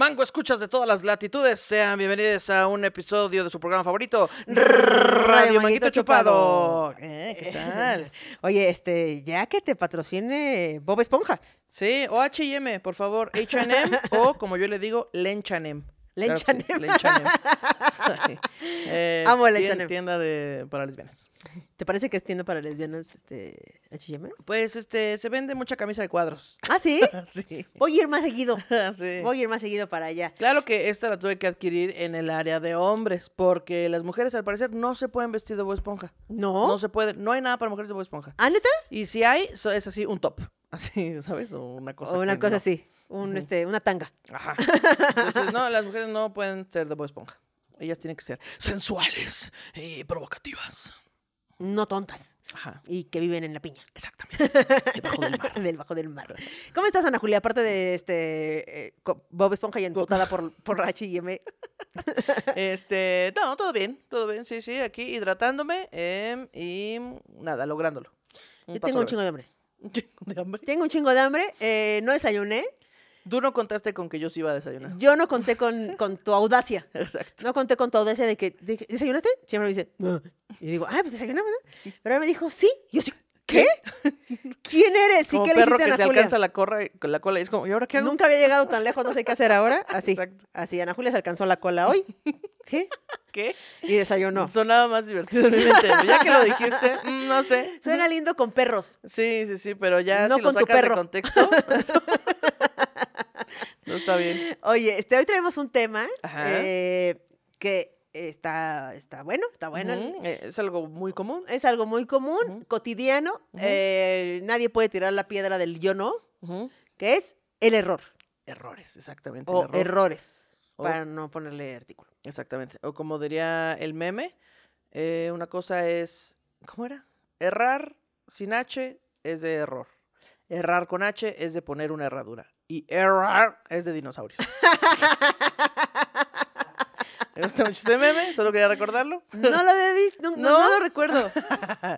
Mango, escuchas de todas las latitudes. Sean bienvenidos a un episodio de su programa favorito, Radio Manguito Chupado. Eh, ¿Qué tal? Oye, este, ya que te patrocine Bob Esponja. Sí, o H&M, por favor, H&M o, como yo le digo, Lenchanem. Lenchanem. Eh, Amo el tien- Lenchanem. Tienda de, para lesbianas. ¿Te parece que es tienda para lesbianas, este, H&M? Pues, este, se vende mucha camisa de cuadros. Ah, ¿sí? sí. Voy a ir más seguido. sí. Voy a ir más seguido para allá. Claro que esta la tuve que adquirir en el área de hombres, porque las mujeres al parecer no se pueden vestir de Bob Esponja. ¿No? No se pueden, no hay nada para mujeres de Bob Esponja. ¿Ah, neta? Y si hay, es así un top. Así, ¿sabes? O una cosa. o una cosa no. así. Un, este, una tanga. Ajá. Entonces, no, las mujeres no pueden ser de Bob Esponja. Ellas tienen que ser sensuales y provocativas. No tontas. Ajá. Y que viven en la piña. Exactamente. Debajo del mar. del bajo del mar. ¿Cómo estás, Ana Julia? Aparte de este eh, Bob Esponja y emputada por, por H&M. Este, no, todo bien, todo bien, sí, sí, aquí hidratándome em, y nada, lográndolo. Un Yo tengo un chingo de hambre. Un chingo de hambre. Tengo un chingo de hambre. eh, no desayuné. Tú no contaste con que yo sí iba a desayunar. Yo no conté con, con tu audacia. Exacto. No conté con tu audacia de que, de que, ¿desayunaste? Siempre me dice, no. Y digo, ah, pues desayunamos, ¿no? Pero él me dijo, sí. Y yo sí, ¿qué? ¿Quién eres? ¿Sí Como qué le perro hiciste a que Ana se Julia? alcanza la, corra, la cola y es como, ¿y ahora qué hago? Nunca había llegado tan lejos, no sé qué hacer ahora. Así, Exacto. así, Ana Julia se alcanzó la cola hoy. ¿Qué? ¿Qué? Y desayunó. Sonaba más divertido en mi mente. Ya que lo dijiste, mm, no sé. Suena lindo con perros. Sí, sí, sí, pero ya No si lo con tu sacas de perro. contexto. No está bien. Oye, este, hoy traemos un tema eh, que está, está bueno, está bueno. Eh, Es algo muy común. Es algo muy común, cotidiano. Eh, nadie puede tirar la piedra del yo no, que es el error. Errores, exactamente. O error. errores, O- para no ponerle artículo. Exactamente. O como diría el meme, eh, una cosa es, ¿cómo era? Errar sin H es de error. Errar con H es de poner una herradura. Y errar es de dinosaurios. Me gusta mucho ese meme, solo quería recordarlo. No lo había visto, no, no- ¿No? no lo recuerdo.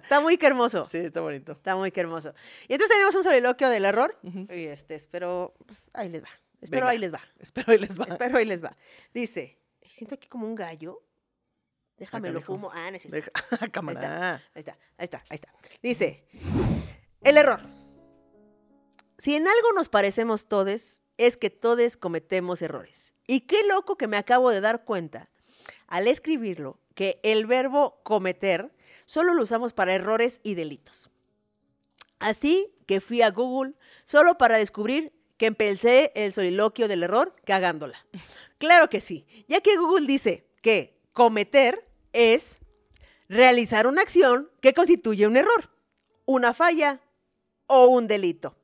Está muy que hermoso. Sí, está bonito. Está muy que hermoso. Y entonces tenemos un soliloquio del error. Y este, espero, pues, ahí les va. Espero Venga. ahí les va. Espero ahí les va. Espero ahí les va. Dice, siento aquí como un gallo. Déjame lo fumo. Ah, no es. Deja- Cámara. Ahí está, ahí está, ahí está. Dice, el error. Si en algo nos parecemos todes, es que todes cometemos errores. Y qué loco que me acabo de dar cuenta al escribirlo que el verbo cometer solo lo usamos para errores y delitos. Así que fui a Google solo para descubrir que empecé el soliloquio del error cagándola. Claro que sí, ya que Google dice que cometer es realizar una acción que constituye un error, una falla o un delito.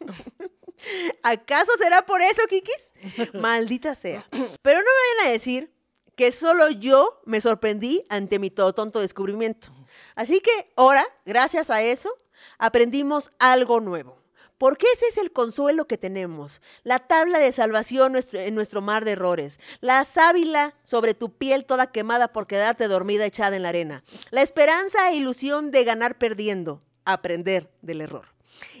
¿Acaso será por eso, Kikis? Maldita sea. Pero no me vayan a decir que solo yo me sorprendí ante mi todo tonto descubrimiento. Así que ahora, gracias a eso, aprendimos algo nuevo. Porque ese es el consuelo que tenemos, la tabla de salvación nuestro- en nuestro mar de errores, la sábila sobre tu piel toda quemada por quedarte dormida echada en la arena, la esperanza e ilusión de ganar perdiendo, aprender del error.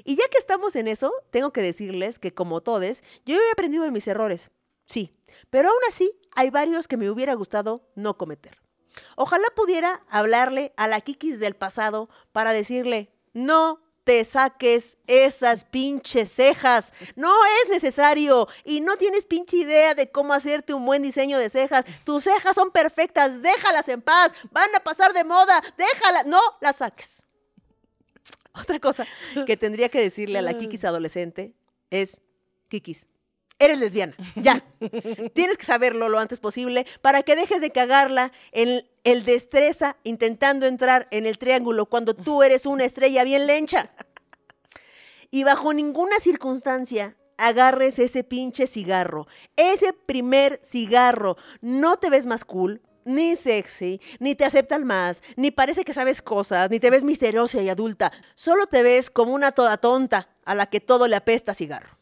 Y ya que estamos en eso, tengo que decirles que como todes, yo he aprendido de mis errores, sí, pero aún así hay varios que me hubiera gustado no cometer. Ojalá pudiera hablarle a la Kikis del pasado para decirle, no te saques esas pinches cejas, no es necesario y no tienes pinche idea de cómo hacerte un buen diseño de cejas. Tus cejas son perfectas, déjalas en paz, van a pasar de moda, déjalas, no las saques. Otra cosa que tendría que decirle a la Kikis adolescente es, Kikis, eres lesbiana, ya. Tienes que saberlo lo antes posible para que dejes de cagarla en el destreza intentando entrar en el triángulo cuando tú eres una estrella bien lencha. Y bajo ninguna circunstancia agarres ese pinche cigarro, ese primer cigarro. No te ves más cool, ni sexy, ni te aceptan más, ni parece que sabes cosas, ni te ves misteriosa y adulta. Solo te ves como una toda tonta a la que todo le apesta cigarro.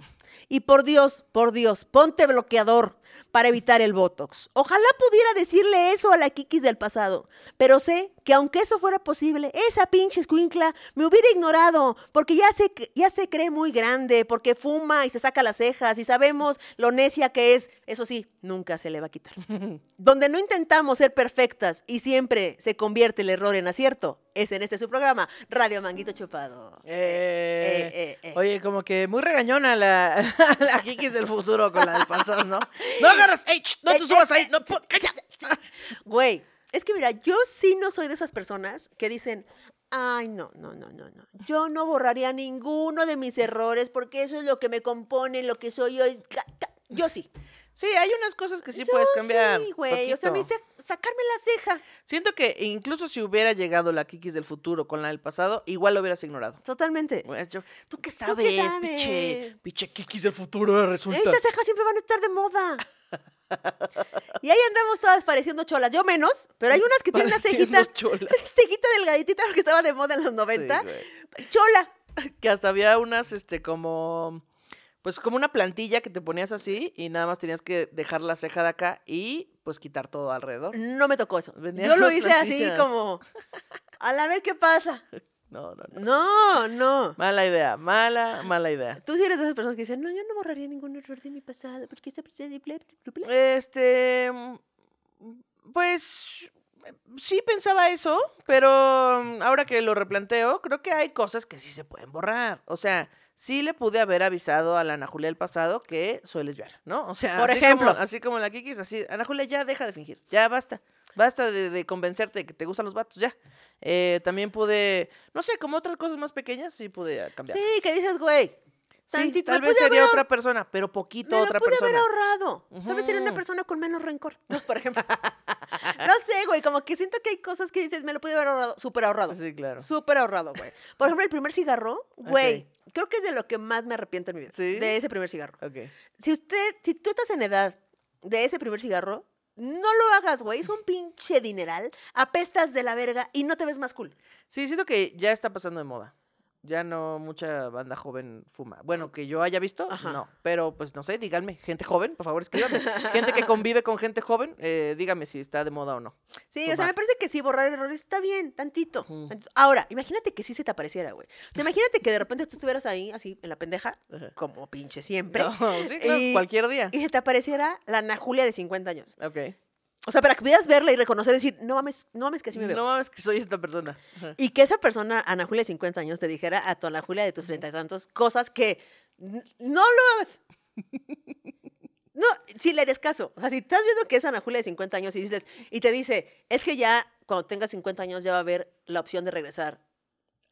Y por Dios, por Dios, ponte bloqueador. Para evitar el Botox. Ojalá pudiera decirle eso a la Kikis del pasado, pero sé que aunque eso fuera posible, esa pinche escuincla me hubiera ignorado, porque ya se, ya se cree muy grande, porque fuma y se saca las cejas y sabemos lo necia que es. Eso sí, nunca se le va a quitar. Donde no intentamos ser perfectas y siempre se convierte el error en acierto, es en este su programa, Radio Manguito Chupado. Eh, eh, eh. Oye, como que muy regañona la, la Kikis del futuro con la del pasado, ¿no? ¡No agarras! ¡No te subas ahí! ¡No! pu- ¡Cállate! Güey, es que mira, yo sí no soy de esas personas que dicen, ay, no, no, no, no, no. Yo no borraría ninguno de mis errores porque eso es lo que me compone, lo que soy hoy. Yo sí. Sí, hay unas cosas que sí Yo puedes cambiar. Sí, güey. O sea, poquito. sa- sacarme la ceja. Siento que incluso si hubiera llegado la Kikis del futuro con la del pasado, igual lo hubieras ignorado. Totalmente. Pues yo- ¿Tú qué qué sabes, sabes? piche? Piche Kikis del futuro resulta. Estas cejas siempre van a estar de moda. Y ahí andamos todas pareciendo cholas. Yo menos, pero hay unas que tienen una cejita. cholas. Cejita delgaditita porque estaba de moda en los 90. Sí, güey. Chola. que hasta había unas, este, como, pues como una plantilla que te ponías así y nada más tenías que dejar la ceja de acá y pues quitar todo alrededor. No me tocó eso. Vendían Yo lo hice así como, a la ver qué pasa. No, no, no. No, no. Mala idea, mala, mala idea. Tú sí eres de esas personas que dicen, no, yo no borraría ningún error de mi pasado porque bla". Este, pues sí pensaba eso, pero ahora que lo replanteo, creo que hay cosas que sí se pueden borrar. O sea, sí le pude haber avisado a la Ana Julia del pasado que soy lesbiana, ¿no? O sea, Por así ejemplo. como, así como la Kikis, así, Ana Julia, ya deja de fingir, ya basta. Basta de, de convencerte de que te gustan los vatos, ya. Eh, también pude, no sé, como otras cosas más pequeñas, sí pude cambiar. Sí, que dices, güey, Sí, tantito, tal vez sería haber otra persona, pero poquito Me lo otra pude persona. haber ahorrado. Tal vez sería una persona con menos rencor, ¿no? Por ejemplo. no sé, güey, como que siento que hay cosas que dices, me lo pude haber ahorrado, súper ahorrado. Sí, claro. Súper ahorrado, güey. Por ejemplo, el primer cigarro, güey, creo que es de lo que más me arrepiento en mi vida. ¿Sí? De ese primer cigarro. Ok. Si usted, si tú estás en edad de ese primer cigarro, no lo hagas, güey. Es un pinche dineral. Apestas de la verga y no te ves más cool. Sí, siento que ya está pasando de moda. Ya no mucha banda joven fuma. Bueno, que yo haya visto, Ajá. no. Pero pues no sé, díganme, gente joven, por favor, escríbanme. gente que convive con gente joven, eh, dígame si está de moda o no. Sí, o sea, Fumar. me parece que sí, borrar errores está bien, tantito. Ahora, imagínate que sí se te apareciera, güey. O sea, imagínate que de repente tú estuvieras ahí, así, en la pendeja, Ajá. como pinche siempre, No, sí, claro, Y- cualquier día. y se te apareciera la Ana Julia de 50 años. Ok. O sea, para que pudieras verla y reconocer, decir, no mames, no mames que así me veo. No mames que soy esta persona. Ajá. Y que esa persona, Ana Julia de 50 años, te dijera a tu Ana Julia de tus treinta y tantos cosas que no lo hagas. No, si le eres caso. O sea, si estás viendo que es Ana Julia de 50 años y dices, y te dice, es que ya cuando tengas 50 años ya va a haber la opción de regresar.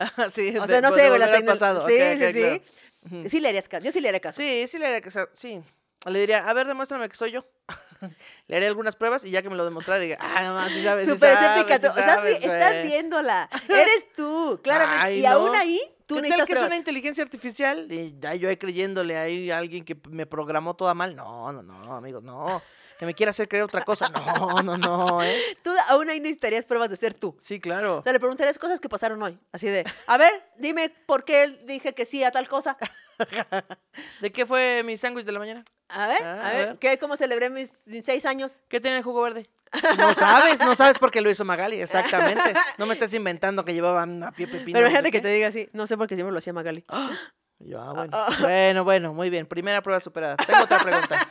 Ajá, sí, O sea, no sé, la pasado. Sí, Ok, sí, ok, sí. claro. Sí le harías caso. Yo sí le haría caso. Sí, sí le haría sa- sí. Le diría, a ver, demuéstrame que soy yo. le haré algunas pruebas y ya que me lo demostrara, diga, ah, no, sí sabes, Súper sabes, escéptica. sí estás, vi- sabes, estás güey". viéndola. Eres tú, claramente. Ay, y no. aún ahí, tú ¿Qué tal que es una inteligencia artificial? Y ya yo ahí creyéndole ahí a alguien que me programó toda mal. No, no, no, amigos, no. Que me quiera hacer creer otra cosa. No, no, no, ¿eh? Tú aún ahí necesitarías pruebas de ser tú. Sí, claro. O sea, le preguntarías cosas que pasaron hoy. Así de, a ver, dime por qué dije que sí a tal cosa. ¿De qué fue mi sándwich de la mañana? A ver, Ah, a a ver. ¿qué, ¿cómo celebré mis, seis años? ¿Qué tiene el jugo verde? No sabes, no sabes porque lo hizo Magali, exactamente. No me estás inventando que llevaban a pie pepino. Pero no sé imagínate que qué. te diga así, no sé por qué siempre lo hacía Magali. Yo, ah, bueno. bueno, bueno, muy bien. Primera prueba superada. Tengo otra pregunta.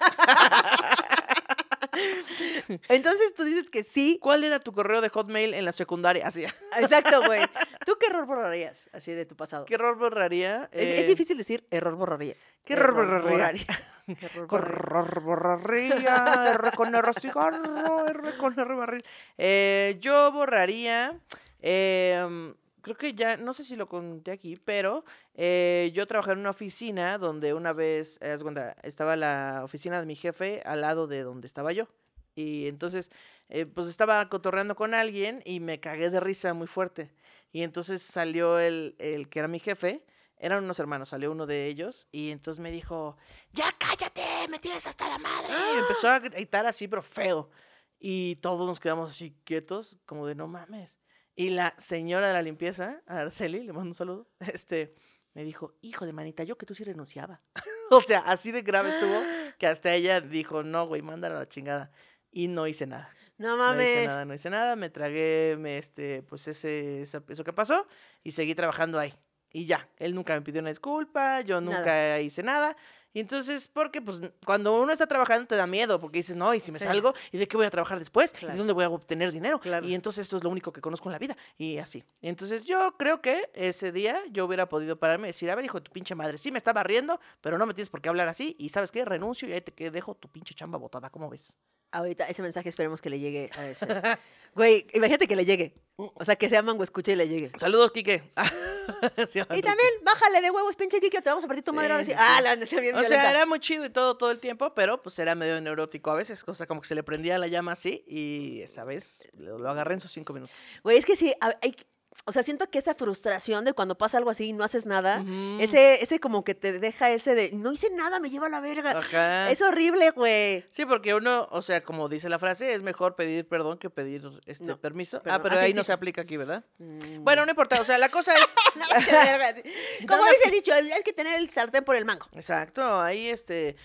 Entonces tú dices que sí. ¿Cuál era tu correo de Hotmail en la secundaria? Así. Exacto, güey. ¿Tú qué error borrarías así de tu pasado? ¿Qué error borraría? Es, es Eh, difícil decir error borraría. ¿Qué error borraría? Error ¿Qué borraría. error borraría? R con R cigarro, R con R barril. Eh, yo borraría. eh, creo que ya, no sé si lo conté aquí, pero eh, yo trabajaba en una oficina donde una vez, eh, estaba la oficina de mi jefe al lado de donde estaba yo. Y entonces, eh, pues estaba cotorreando con alguien y me cagué de risa muy fuerte. Y entonces salió el, el que era mi jefe, eran unos hermanos, salió uno de ellos y entonces me dijo, ya cállate, me tienes hasta la madre. Y empezó a gritar así, pero feo. Y todos nos quedamos así quietos, como de no mames. Y la señora de la limpieza, Araceli, le mando un saludo, este, me dijo, hijo de manita, yo que tú sí renunciaba. o sea, así de grave estuvo que hasta ella dijo, no, güey, mándala a la chingada. Y no hice nada. No No hice mames. nada, no hice nada. Me tragué, me, este, pues ese, esa- eso que pasó y seguí trabajando ahí. Y ya, él nunca me pidió una disculpa, yo Nada. nunca hice nada. Y entonces, porque pues cuando uno está trabajando te da miedo, porque dices, no, ¿y si me Sí. salgo? ¿Y de qué voy a trabajar después? ¿Y de dónde voy a obtener dinero? Claro. Y entonces esto es lo único que conozco en la vida. Y así. Entonces yo creo que ese día yo hubiera podido pararme y decir, a ver, hijo de tu pinche madre, sí me estaba riendo, pero no me tienes por qué hablar así. Y ¿sabes qué? Renuncio y ahí te que- dejo tu pinche chamba botada, ¿cómo ves? Ahorita ese mensaje esperemos que le llegue a ese. Güey, imagínate que le llegue. O sea, que sea mango escuche y le llegue. Saludos, Quique. Sí, Y Quique. también, bájale de huevos, pinche o te vamos a partir tu madre Sí, ahora sí. sí, Ah, la anda bien O sea, violenta. era muy chido y todo, todo el tiempo, pero pues era medio neurótico a veces, cosa como que se le prendía la llama así y esa vez lo, lo agarré en sus cinco minutos. Güey, es que sí, hay, o sea, siento que esa frustración de cuando pasa algo así y no haces nada, ese, ese como que te deja ese de, no hice nada, me lleva a la verga. Ajá. Es horrible, güey. Sí, porque uno, o sea, como dice la frase, es mejor pedir perdón que pedir este No, permiso. perdón. Ah, pero Ah, sí, ahí no sí. se aplica aquí, ¿verdad? Mm. Bueno, no importa, o sea, la cosa es... No. Como dice el dicho, hay que tener el sartén por el mango. Exacto, ahí este,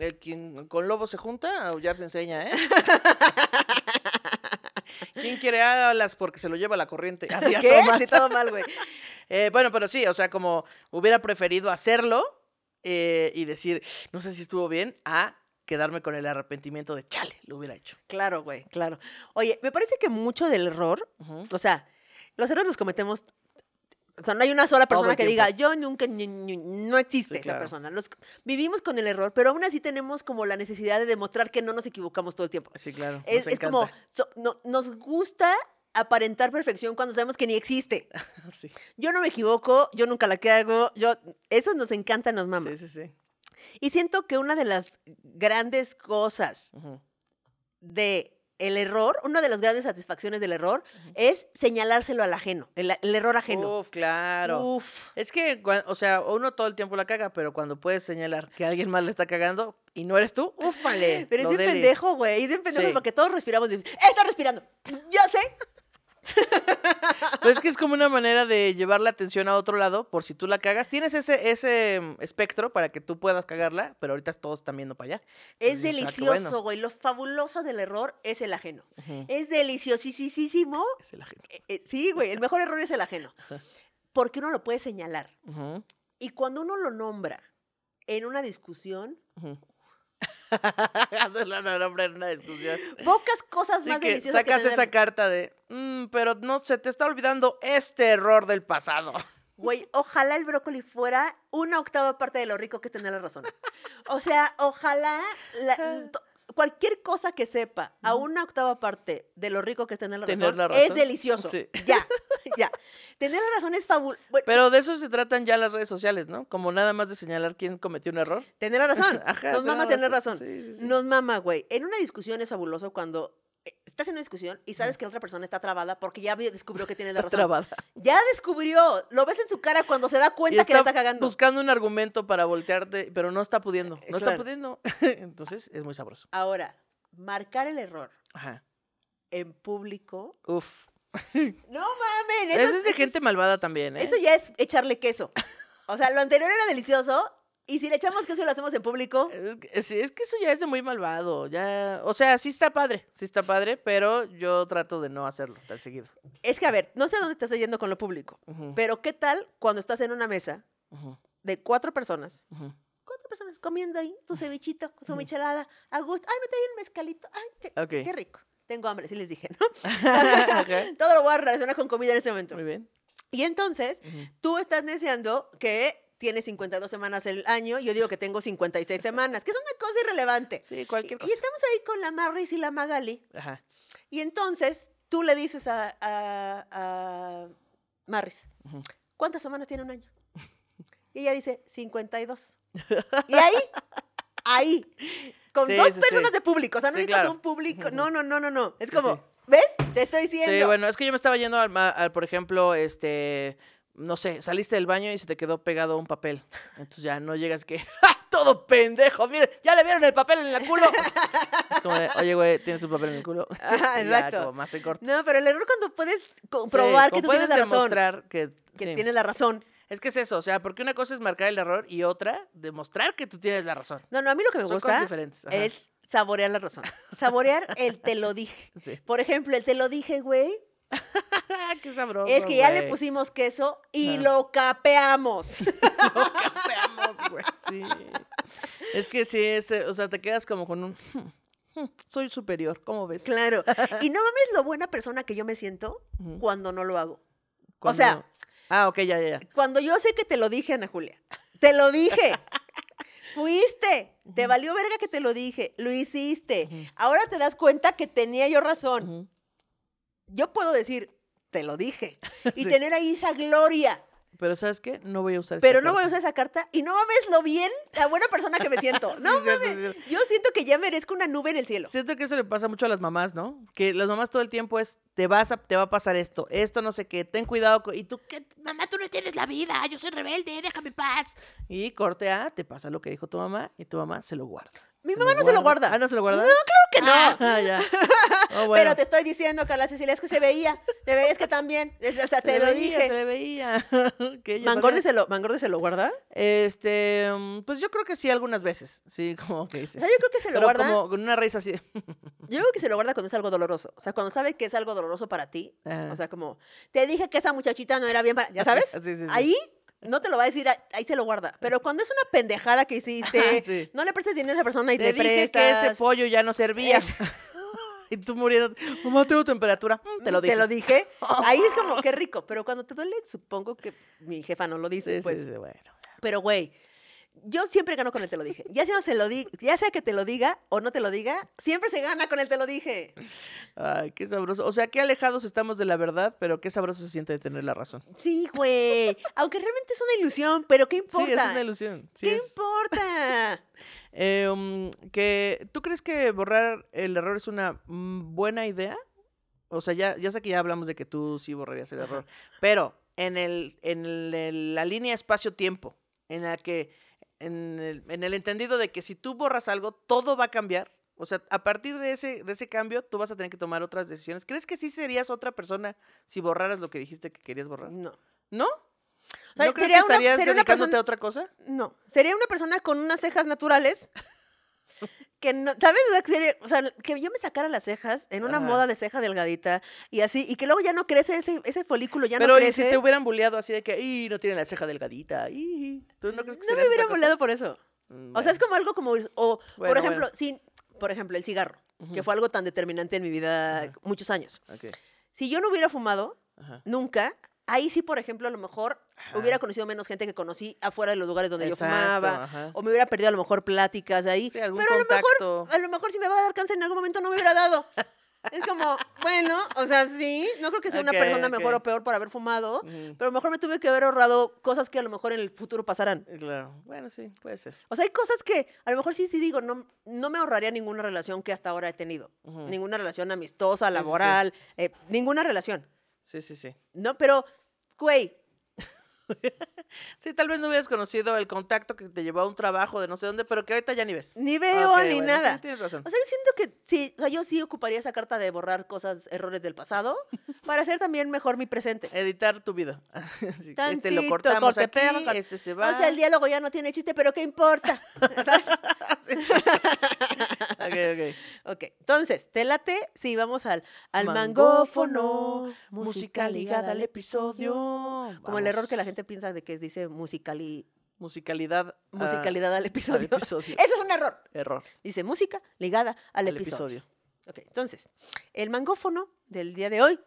el quien con lobo se junta, aullar se enseña, ¿eh? ¿Quién quiere alas porque se lo lleva la corriente? Así ¿Qué? Sí, todo mal, güey. Eh, bueno, pero sí, o sea, como hubiera preferido hacerlo eh, y decir, no sé si estuvo bien, a quedarme con el arrepentimiento de chale, lo hubiera hecho. Claro, güey, claro. Oye, me parece que mucho del error, o sea, los errores los cometemos. O sea, no hay una sola persona que diga, yo nunca, no existe Sí, esa claro. persona. Los, vivimos con el error, pero aún así tenemos como la necesidad de demostrar que no nos equivocamos todo el tiempo. Sí, claro. Es, como, so- no- nos gusta aparentar perfección cuando sabemos que ni existe. Sí, Yo no me equivoco, yo nunca la cago, yo, eso nos encanta, nos mama. sí, sí. sí. Y siento que una de las grandes cosas de el error, una de las grandes satisfacciones del error es señalárselo al ajeno, el, el error ajeno. Uf, claro. Uf. Es que, o sea, uno todo el tiempo la caga, pero cuando puedes señalar que alguien más le está cagando y no eres tú, ufale. Pero es bien dele. pendejo, güey. Es bien pendejo Sí. porque todos respiramos. y "Eh, está respirando. Yo sé. Pero es que es como una manera de llevar la atención a otro lado, por si tú la cagas. Tienes ese, ese mm, espectro para que tú puedas cagarla, pero ahorita todos están viendo para allá. Es Entonces, ah, delicioso, bueno. güey. Lo fabuloso del error es el ajeno. Es deliciosísimo. Es el ajeno. Eh, eh, sí, güey. El mejor error es el ajeno. Porque uno lo puede señalar. Y cuando uno lo nombra en una discusión, no nombre en una discusión. pocas cosas más que deliciosas que sacas tener- esa carta de, "Mm, pero no se te está olvidando este error del pasado. Güey, ojalá el brócoli fuera una octava parte de lo rico que es tener la razón. O sea, ojalá la- to- cualquier cosa que sepa a una octava parte de lo rico que es tener la, Tener razón, la es delicioso. sí. Ya, ya. Tener la razón es fabuloso. Pero de eso se tratan ya las redes sociales, ¿no? Como nada más de señalar quién cometió un error. Tener la razón. Ajá, Nos mama tener razón. Sí, sí, sí. Nos mama, güey. En una discusión es fabuloso cuando estás en una discusión y sabes que la otra persona está trabada porque ya descubrió que tienes la razón. trabada. Ya descubrió. Lo ves en su cara cuando se da cuenta que la está cagando. buscando un argumento para voltearte, pero no está pudiendo. Eh, No está pudiendo. Entonces es muy sabroso. Ahora, marcar el error Ajá. en público. Uf. No mamen, eso, Eso es de gente malvada también, ¿eh? Eso ya es echarle queso. O sea, lo anterior era delicioso y si le echamos queso y lo hacemos en público, Es es que eso ya es de muy malvado. Ya, o sea, sí está padre, sí está padre, pero yo trato de no hacerlo tan seguido. es que a ver, no sé a dónde estás yendo con lo público, pero ¿qué tal cuando estás en una mesa ujú, de cuatro personas? Cuatro personas comiendo ahí tu cevichito, Ujú. michelada, a gusto. Ay, me traí un mezcalito. Ay, qué, qué rico. Tengo hambre, sí les dije, ¿no? Todo lo voy a relacionar con comida en ese momento. Muy bien. Y entonces, tú estás deseando que tienes 52 semanas el año, y yo digo que tengo 56 semanas, que es una cosa irrelevante. Sí, Y, cualquier y cosa. estamos ahí con la Marris y la Magali, Ajá. y entonces tú le dices a, a, a Marris. ¿cuántas semanas tiene un año? Y ella dice, 52. Y ahí, ahí, con Sí, dos sí, sí. personas de público, o sea, no necesitas claro. un público, no, no, no, no, no. Es como. ¿ves? Te estoy diciendo. Sí, bueno, es que yo me estaba yendo al, al, por ejemplo, este, no sé, saliste del baño y se te quedó pegado un papel. Entonces ya no llegas que, ¡ja! Todo pendejo, miren, ya le vieron el papel en el culo. Es como de, oye, güey, tienes un papel en el culo. Ajá, Y ya, exacto. como más en corto. No, pero el error cuando puedes comprobar que tú puedes tienes la razón, demostrar que, que sí. tienes la razón. Es que es eso, o sea, porque una cosa es marcar el error y otra, demostrar que tú tienes la razón. No, no, a mí lo que me Son gusta cosas diferentes. ajá. es saborear la razón. Saborear el te lo dije. Sí. Por ejemplo, el te lo dije, güey, Qué sabroso. es que ya le pusimos queso y lo capeamos. Lo capeamos, güey. Sí. Es que sí, ese- o sea, te quedas como con un. "Hmm, hmm, Soy superior, ¿cómo ves? claro. Y no mames lo buena persona que yo me siento cuando no lo hago. Cuando- sea- Ah, ok, ya, ya, ya. Cuando yo sé que te lo dije, Ana Julia. Te lo dije. Fuiste. Te valió verga que te lo dije. Lo hiciste. Ahora te das cuenta que tenía yo razón. Yo puedo decir, te lo dije. Y Sí. tener ahí esa gloria. Pero ¿sabes qué? No voy a usar esta Pero no voy a usar esa carta y no mames lo bien, la buena persona que me siento. Sí, No cierto, mames. cierto. Yo siento que ya merezco una nube en el cielo. Siento que eso le pasa mucho a las mamás, ¿no? Que las mamás todo el tiempo es, te vas a, te va a pasar esto, esto no sé qué, ten cuidado. Y tú, ¿qué? Mamá, tú no tienes la vida, yo soy rebelde, déjame en paz. Y corte A, te pasa lo que dijo tu mamá y tu mamá se lo guarda. Mi mamá no se lo guarda. Ah, ¿no se lo guarda? No, claro que no. Ah, ya. Oh, bueno. Pero te estoy diciendo, Carla Cecilia, es que se veía. Te veías que también. O sea, Se te lo veía, Se dije. le veía. que ella ¿Mangordi sabía. se, lo, ¿Mangordi se lo guarda? Este, mm, pues yo creo que sí, algunas veces. Sí, como que sí. O sea, yo creo que se lo Pero guarda. como con una risa así. Yo creo que se lo guarda cuando es algo doloroso. O sea, cuando sabe que es algo doloroso para ti. O sea, como, te dije que esa muchachita no era bien para. ¿Ya sabes? Sí, sí, sí. Ahí no te lo va a decir, ahí- se lo guarda. Pero cuando es una pendejada que hiciste, Sí. no le prestes dinero a esa persona y Te le dije prestas. que ese pollo ya no servía. Es- y tú muriendo. Mamá, tengo temperatura. Mm, Te lo dije. Te lo dije. Ahí es como, qué rico. Pero cuando te duele, supongo que mi jefa no lo dice, Sí, pues. sí, bueno. Pero, güey, yo siempre gano con el te lo dije. Ya sea, se lo di- ya sea que te lo diga o no te lo diga, siempre se gana con el te lo dije. Ay, qué sabroso. O sea, qué alejados estamos de la verdad, pero qué sabroso se siente de tener la razón. Sí, güey. Aunque realmente es una ilusión, pero ¿qué importa? Sí, es una ilusión. Sí ¿Qué es. importa? Eh, um, que, ¿Tú crees que borrar el error es una buena idea? O sea, ya, ya sé que ya hablamos de que tú sí borrarías el error, pero en, el, en el- la línea espacio-tiempo, en la que, en el, en el entendido de que si tú borras algo, todo va a cambiar. O sea, a partir de ese, de ese cambio, tú vas a tener que tomar otras decisiones. ¿Crees que sí serías otra persona si borraras lo que dijiste que querías borrar? No. ¿No? sea, ¿No crees que una- estarías una dedicándote persona- a otra cosa? No. Sería una persona con unas cejas naturales. Que no, ¿sabes? O sea, que, yo me sacara las cejas en una Ajá. moda de ceja delgadita y así, y que luego ya no crece ese, ese folículo, ya Pero no ¿y crece. si te hubieran bulleado así de que, ¡y no tiene la ceja delgadita! ¡y! ¿Tú no crees que no me serías otra hubiera cosa? molado por eso. Mm, O sea, es como algo como, o, Bueno, por ejemplo, bueno. sin, por ejemplo, el cigarro, que fue algo tan determinante en mi vida muchos años. Ok, Si yo no hubiera fumado, ajá. nunca, ahí sí, por ejemplo, a lo mejor Ajá. hubiera conocido menos gente que conocí afuera de los lugares donde Exacto, yo fumaba, ajá. o me hubiera perdido a lo mejor pláticas ahí. Sí, algún pero a lo mejor, a lo mejor si me va a dar cáncer en algún momento no me hubiera dado. Es como, bueno, o sea, sí, no creo que sea una persona mejor o peor por haber fumado, pero a lo mejor me tuve que haber ahorrado cosas que a lo mejor en el futuro pasarán. Eh, Claro, bueno, sí, puede ser. O sea, hay cosas que a lo mejor sí, sí digo, no, no me ahorraría ninguna relación que hasta ahora he tenido. Ninguna relación amistosa, Sí, sí, sí. laboral, eh, ninguna relación. Sí, sí, sí. No, pero, güey, Sí, tal vez no hubieras conocido el contacto que te llevó a un trabajo de no sé dónde, pero que ahorita ya ni ves. ni veo ni bueno, nada. Sí, tienes razón. O sea, yo siento que sí, o sea, yo sí ocuparía esa carta de borrar cosas, errores del pasado, para hacer también mejor mi presente. Editar tu vida. Sí, este lo cortamos corte, aquí, pega, este se va. O sea, el diálogo ya no tiene chiste, pero ¿qué importa? Ok, ok. ok, entonces, ¿te late? Sí, vamos al, al Mangófono, mangófono, música ligada al episodio. Como el error que la gente piensa de que dice musicali, Musicalidad. a- musicalidad al episodio. episodio. Eso es un error. Error. Dice música ligada al, Al episodio. episodio. Ok, entonces, el mangófono del día de hoy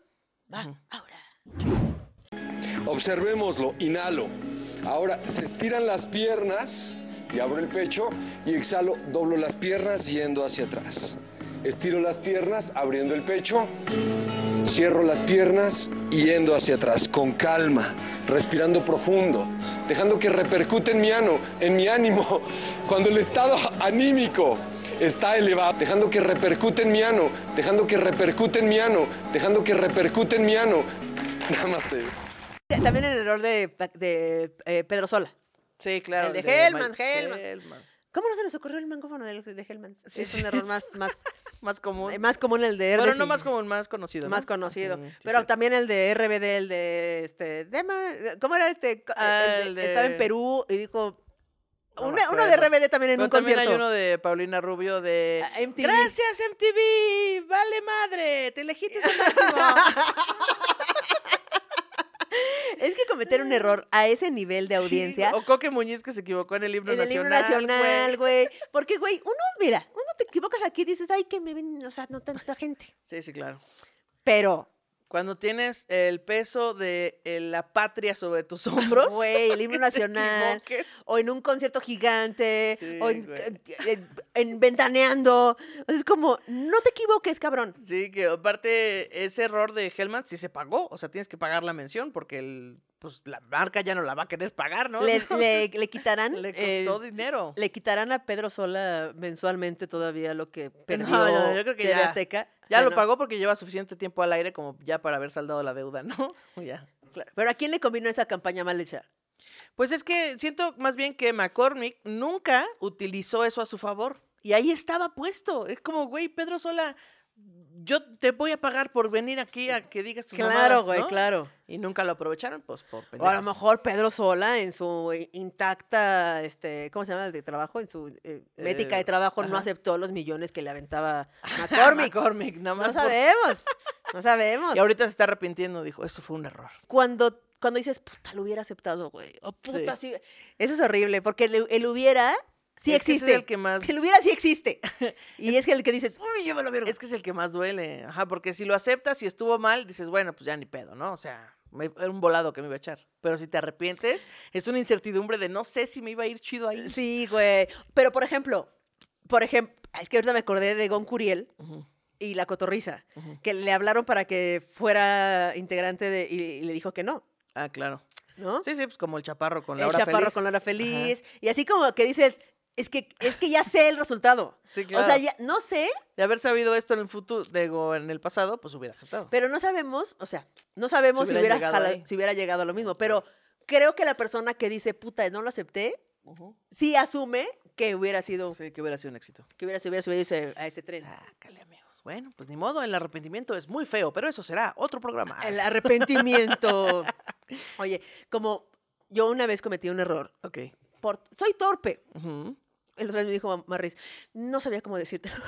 va ahora. Observémoslo, inhalo. Ahora se estiran las piernas y abro el pecho y exhalo, doblo las piernas yendo hacia atrás. Estiro las piernas abriendo el pecho, cierro las piernas yendo hacia atrás con calma, respirando profundo, dejando que repercute en mi ano, en mi ánimo, cuando el estado anímico está elevado, dejando que repercute en mi ano, dejando que repercute en mi ano, dejando que repercute en mi ano. Namaste. También el error de eh, Pedro Sola. Sí, claro. El de Ma- Hellmans, Hellmans. Hellmans. ¿Cómo no se les ocurrió el mangófono de, de Hellmans? Sí, es un error más, más. Más común. Eh, Más común el de Bueno, Herdes no más común, más conocido. Más ¿no? conocido. Sí, pero sí. también el de RBD, el de este. Dema- ¿Cómo era este? Ah, el de- el Estaba en de- Perú y dijo. No una- uno de. RBD también en Pero un también concierto. hay uno de Paulina Rubio de Ah, MTV. Gracias MTV, vale madre, te elegiste al máximo. Cometer un error a ese nivel de Sí, audiencia. o Coque Muñiz que se equivocó en el himno en el himno nacional. nacional, güey. Porque, güey, uno, mira, uno te equivocas aquí y dices, ay, que me ven, o sea, no tanta gente. Sí, sí, claro. Pero, Cuando tienes el peso de eh, la patria sobre tus hombros. güey, el himno nacional, o en un concierto gigante, Sí, o en, en- en ventaneando. O sea, es como, no te equivoques, cabrón. Sí, que aparte ese error de Hellman sí se pagó. O sea, tienes que pagar la mención porque el, pues, la marca ya no la va a querer pagar, ¿no? Le, le, Entonces, le quitarán. le eh, costó dinero. le quitarán a Pedro Sola mensualmente todavía lo que perdió No, no, yo creo que TV ya- Azteca. Ya lo pagó porque lleva suficiente tiempo al aire como ya para haber saldado la deuda, ¿no? ya. Claro. Pero ¿a quién le convino esa campaña mal hecha? Pues es que siento más bien que McCormick nunca utilizó eso a su favor. Y ahí estaba puesto. Es como, güey, Pedro Sola, yo te voy a pagar por venir aquí a que digas tus Claro, güey, ¿no? claro. Y nunca lo aprovecharon, pues por O a lo pendejos. mejor Pedro Sola en su eh, intacta, este, ¿cómo se llama el de trabajo? En su eh, ética de Eh, trabajo no aceptó los millones que le aventaba McCormick. McCormick. McCormick, nada más. No por- sabemos, no sabemos. Y ahorita se está arrepintiendo, dijo, eso fue un error. Cuando, cuando dices, puta, lo hubiera aceptado, güey. O puta, Sí. sí. Eso es horrible, porque el, el hubiera sí Es que ese es existe. el que más- el hubiera sí existe. Y es que el que dices, uy, yo me lo Es que es el que más duele. Ajá, porque si lo aceptas y estuvo mal, dices, bueno, pues ya ni pedo, ¿no? O sea, me- era un volado que me iba a echar. Pero si te arrepientes, es una incertidumbre de no sé si me iba a ir chido ahí. Sí, güey. Pero, por ejemplo, por ejemplo, es que ahorita me acordé de Gon Curiel y La Cotorriza, que le hablaron para que fuera integrante de, y, y le dijo que no, Ah, claro. ¿no? Sí, sí, pues como el chaparro con el Laura chaparro Feliz. con Laura Ajá. Feliz. Y así como que dices, es que, es que ya sé el resultado. Sí, O sea, claro. ya, no sé, De haber sabido esto en el futuro, digo, en el pasado, pues hubiera aceptado. pero no sabemos, o sea, no sabemos si, hubiera, llegado si hubiera llegado a lo mismo. Pero creo que la persona que dice, puta, no lo acepté, sí asume que hubiera sido, Sí, que hubiera sido un éxito. que hubiera, hubiera subido ese- a ese tren. Sácale, amigos. Bueno, pues ni modo, el arrepentimiento es muy feo, pero eso será otro programa. El arrepentimiento. Oye, como yo una vez cometí un error. Ok. Por, soy torpe. Ujú. El otro día me dijo Marris, no sabía cómo decirte.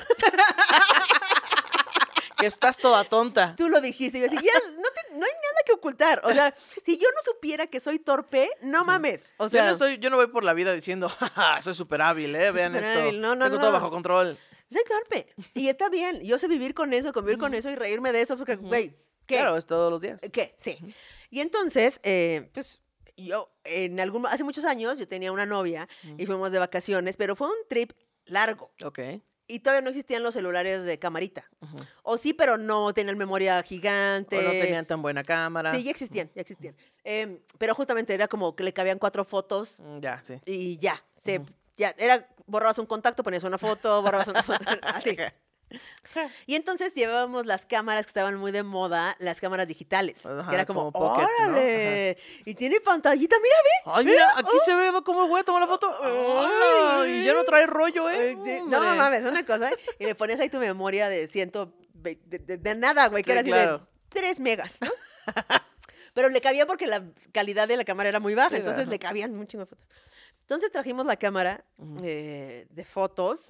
Que estás toda tonta. Tú lo dijiste. Y yo así, ya, no, te- no hay nada que ocultar. O sea, si yo no supiera que soy torpe, no mames. O sea, yo, no estoy, yo no voy por la vida diciendo, "Ja, ja, soy súper hábil, ¿eh? Soy Vean esto. hábil". No, no, Tengo no. todo bajo control. soy torpe. Y está bien. Yo sé vivir con eso, convivir con eso y reírme de eso. Porque, güey, ¿qué? Claro, es todos los días. ¿Qué? Sí. Y entonces, eh, pues yo, en algún, hace muchos años, yo tenía una novia y fuimos de vacaciones, pero fue un trip largo. Ok. Y todavía no existían los celulares de camarita. O sí, pero no tenían memoria gigante. O no tenían tan buena cámara. Sí, ya existían, ya existían. Em, pero justamente era como que le cabían cuatro fotos Mm, Ya, sí. y ya. Se, ya era, borrabas un contacto, ponías una foto, borrabas una foto, así. Y entonces llevábamos las cámaras que estaban muy de moda, las cámaras digitales. Ajá, que era como, como pocket, ¿no? ¡órale! Y tiene pantallita, mira, ve. Ay, mira, aquí se ve cómo voy a tomar la foto. Ay, y ya no trae rollo, ¿eh? Eh, sí, No mames, una cosa. Y le ponías ahí tu memoria de ciento, de, de- de nada, güey, que Sí, era así claro. de 3 megas, ¿no? Pero le cabía porque la calidad de la cámara era muy baja, Sí, entonces ajá. le cabían un chingo de fotos. Entonces trajimos la cámara eh, de fotos.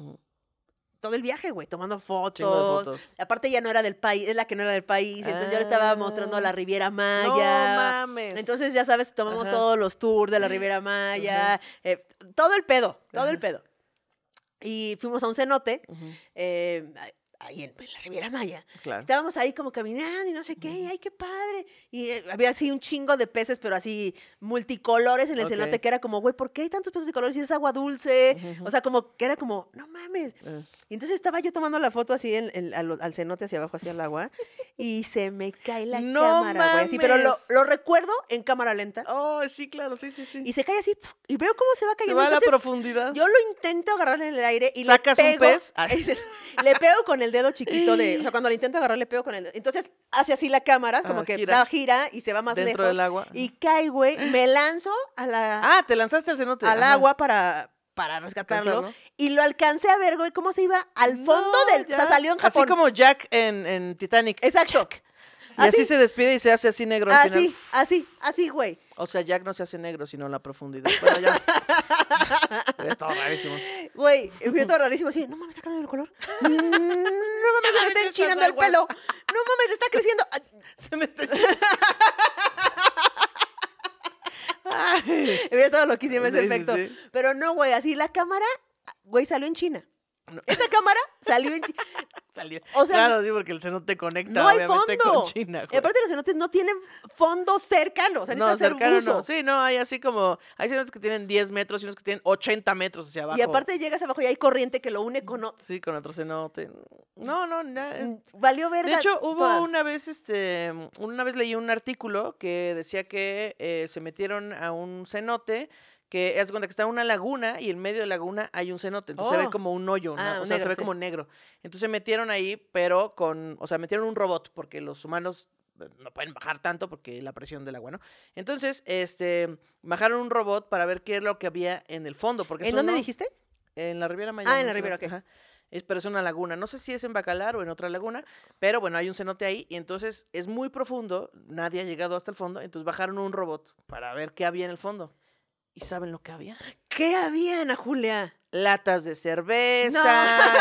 Todo el viaje, güey, tomando fotos. Aparte ya no era del país, es la que no era del país, entonces yo le estaba mostrando la Ah. Riviera No Maya. mames. Entonces, ya sabes, tomamos Ajá. todos los tours de la Riviera Maya, eh, todo el pedo, todo el pedo. Y fuimos a un cenote, eh, ahí en, en la Riviera Maya. Claro. Estábamos ahí como caminando y no sé qué, y ay, qué padre. Y eh, había así un chingo de peces, pero así multicolores en el cenote, que era como, güey, ¿por qué hay tantos peces de colores si es agua dulce? O sea, como que era como, no mames. Eh, Y entonces estaba yo tomando la foto así en, en- al, al cenote hacia abajo, hacia el agua, y se me cae la ¡No cámara, güey. así, pero lo, recuerdo en cámara lenta. Oh, sí, claro, sí, sí, sí. Y se cae así, y veo cómo se va Se cayendo. va a la Entonces, profundidad. yo lo intento agarrar en el aire y ¿Sacas un le pego. pez? Ah. dices, le pego con el dedo chiquito de. O sea, cuando lo intento agarrar, le pego con el dedo. Entonces hace así la cámara, como Ah, que gira. da gira y se va más Dentro lejos. del agua. Y cae, güey. Me lanzo a la, Ah, te lanzaste al cenote. al ajá. agua para, para rescatarlo. Y lo alcancé a ver, güey, cómo se iba al fondo No, del... O ya. sea, salió en Japón. Así como Jack en, en Titanic. Exacto. Y así Así. se despide y se hace así negro al final. Así, así, así, güey. O sea, Jack no se hace negro, sino en la profundidad. Bueno, ya. es todo rarísimo. Güey, fue todo rarísimo así. No mames, está cambiando el color. No mames, se me está enchinando el pelo. No mames, le está creciendo. Se me está. Hubiera estado loquísimo ese Sí, sí, efecto. sí. Pero no, güey, así la cámara, güey, salió en China. No. Esta cámara salió en China. Salió. O sea, claro, sí, porque el cenote conecta No hay obviamente fondo. con China. Y aparte los cenotes no tienen fondo cercano. O sea, no, cercano buzo. no. Sí, no, hay así como. Hay cenotes que tienen 10 metros y unos que tienen 80 metros hacia abajo. Y aparte llegas abajo y hay corriente que lo une con... o- Sí, con otro cenote. No, no, no. es- Mm, Valió verga. De hecho, hubo toda. una vez, este, una vez leí un artículo que decía que eh, se metieron a un cenote que de cuenta que está una laguna y en medio de la laguna hay un cenote, entonces se ve Oh. como un hoyo, ¿no? Ah, o sea, se ve sí. como negro. Entonces se metieron ahí, pero con, o sea, metieron un robot porque los humanos eh, no pueden bajar tanto porque la presión del agua, ¿no? Entonces, este, bajaron un robot para ver qué es lo que había en el fondo, porque ¿En dónde no- dijiste? en la Riviera Maya. Ah, en la Riviera, ok. ajá. Es, pero es una laguna. No sé si es en Bacalar o en otra laguna, pero bueno, hay un cenote ahí y entonces es muy profundo. Nadie ha llegado hasta el fondo, entonces bajaron un robot para ver qué había en el fondo. ¿Y saben lo que había? ¿Qué había, Ana Julia? Latas de cerveza,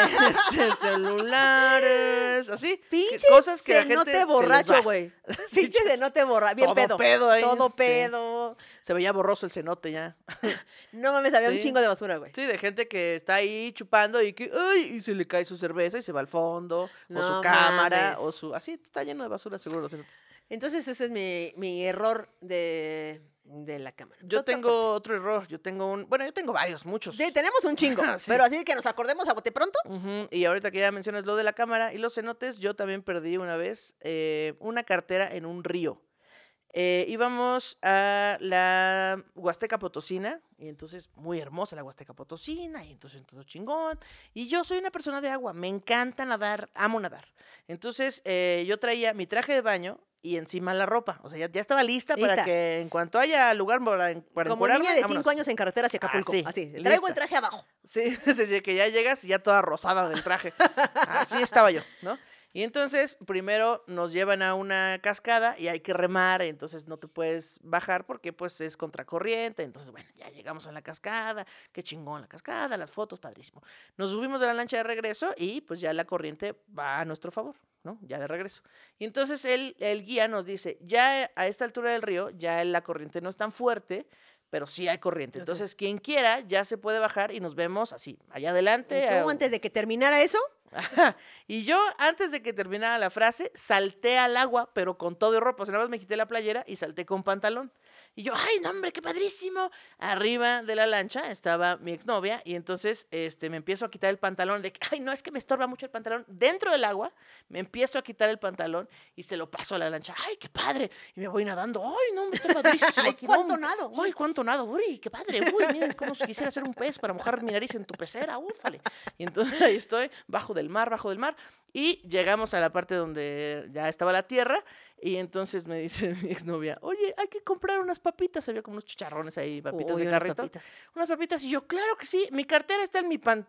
este, celulares, así. Pinche cosas que la gente se les borracho, güey. Pinche chas- cenote borracho. Bien todo pedo. pedo ahí, Todo sí. pedo. Se veía borroso el cenote ya. No mames, había un chingo de basura, güey. Sí, de gente que está ahí chupando y que, ay, y se le cae su cerveza y se va al fondo, o No su cámara, o su, así, está lleno de basura seguro los cenotes. Entonces ese es mi, mi error de, de la cámara. Yo tengo otro error, yo tengo un, bueno, yo tengo varios, muchos. Sí, tenemos un chingo, Sí. pero así que nos acordemos a bote pronto. Ujú, Y ahorita que ya mencionas lo de la cámara y los cenotes, yo también perdí una vez eh, una cartera en un río. Eh, íbamos a la Huasteca Potosina, y entonces muy hermosa la Huasteca Potosina, y entonces todo chingón. Y yo soy una persona de agua, me encanta nadar, amo nadar. Entonces eh, yo traía mi traje de baño y encima la ropa. O sea, ya, ya estaba lista, para que en cuanto haya lugar para, para Como niña de vámonos. cinco años en carretera hacia Acapulco. Así, Así, traigo el traje abajo. Sí, sí, sí, que ya llegas y ya toda rosada del traje. Así estaba yo, ¿no? Y entonces, primero nos llevan a una cascada y hay que remar, entonces no te puedes bajar porque pues es contracorriente. Entonces, bueno, ya llegamos a la cascada, qué chingón la cascada, las fotos, padrísimo. Nos subimos de la lancha de regreso y pues ya la corriente va a nuestro favor, ¿no? Ya de regreso. Y entonces el, el guía nos dice, ya a esta altura del río, ya la corriente no es tan fuerte, pero sí hay corriente. Entonces, quien quiera ya se puede bajar y nos vemos así, allá adelante. Y tú, a- antes de que terminara eso, Y yo, antes de que terminara la frase, salté al agua, pero con todo y ropa. O sea, nada más me quité la playera y salté con pantalón. Y yo, ay, no, hombre, qué padrísimo. Arriba de la lancha estaba mi exnovia y entonces este, me empiezo a quitar el pantalón de ay, no, es que me estorba mucho el pantalón. Dentro del agua, me empiezo a quitar el pantalón y se lo paso a la lancha. Ay, qué padre. Y me voy nadando. Ay, no, hombre, está padrísimo. Ay, cuánto nado. Ay, cuánto nado. Uy, qué padre. Uy, miren cómo si quisiera ser un pez para mojar mi nariz en tu pecera. Úfale. Y entonces ahí estoy, bajo del mar, bajo del mar. Y llegamos a la parte donde ya estaba la tierra. Y entonces me dice mi exnovia, oye, hay que comprar unas papitas. Había como unos chicharrones ahí, papitas Uy, de unas carrito. papitas. Unas papitas. Y yo, claro que sí. Mi cartera está en mi, pan,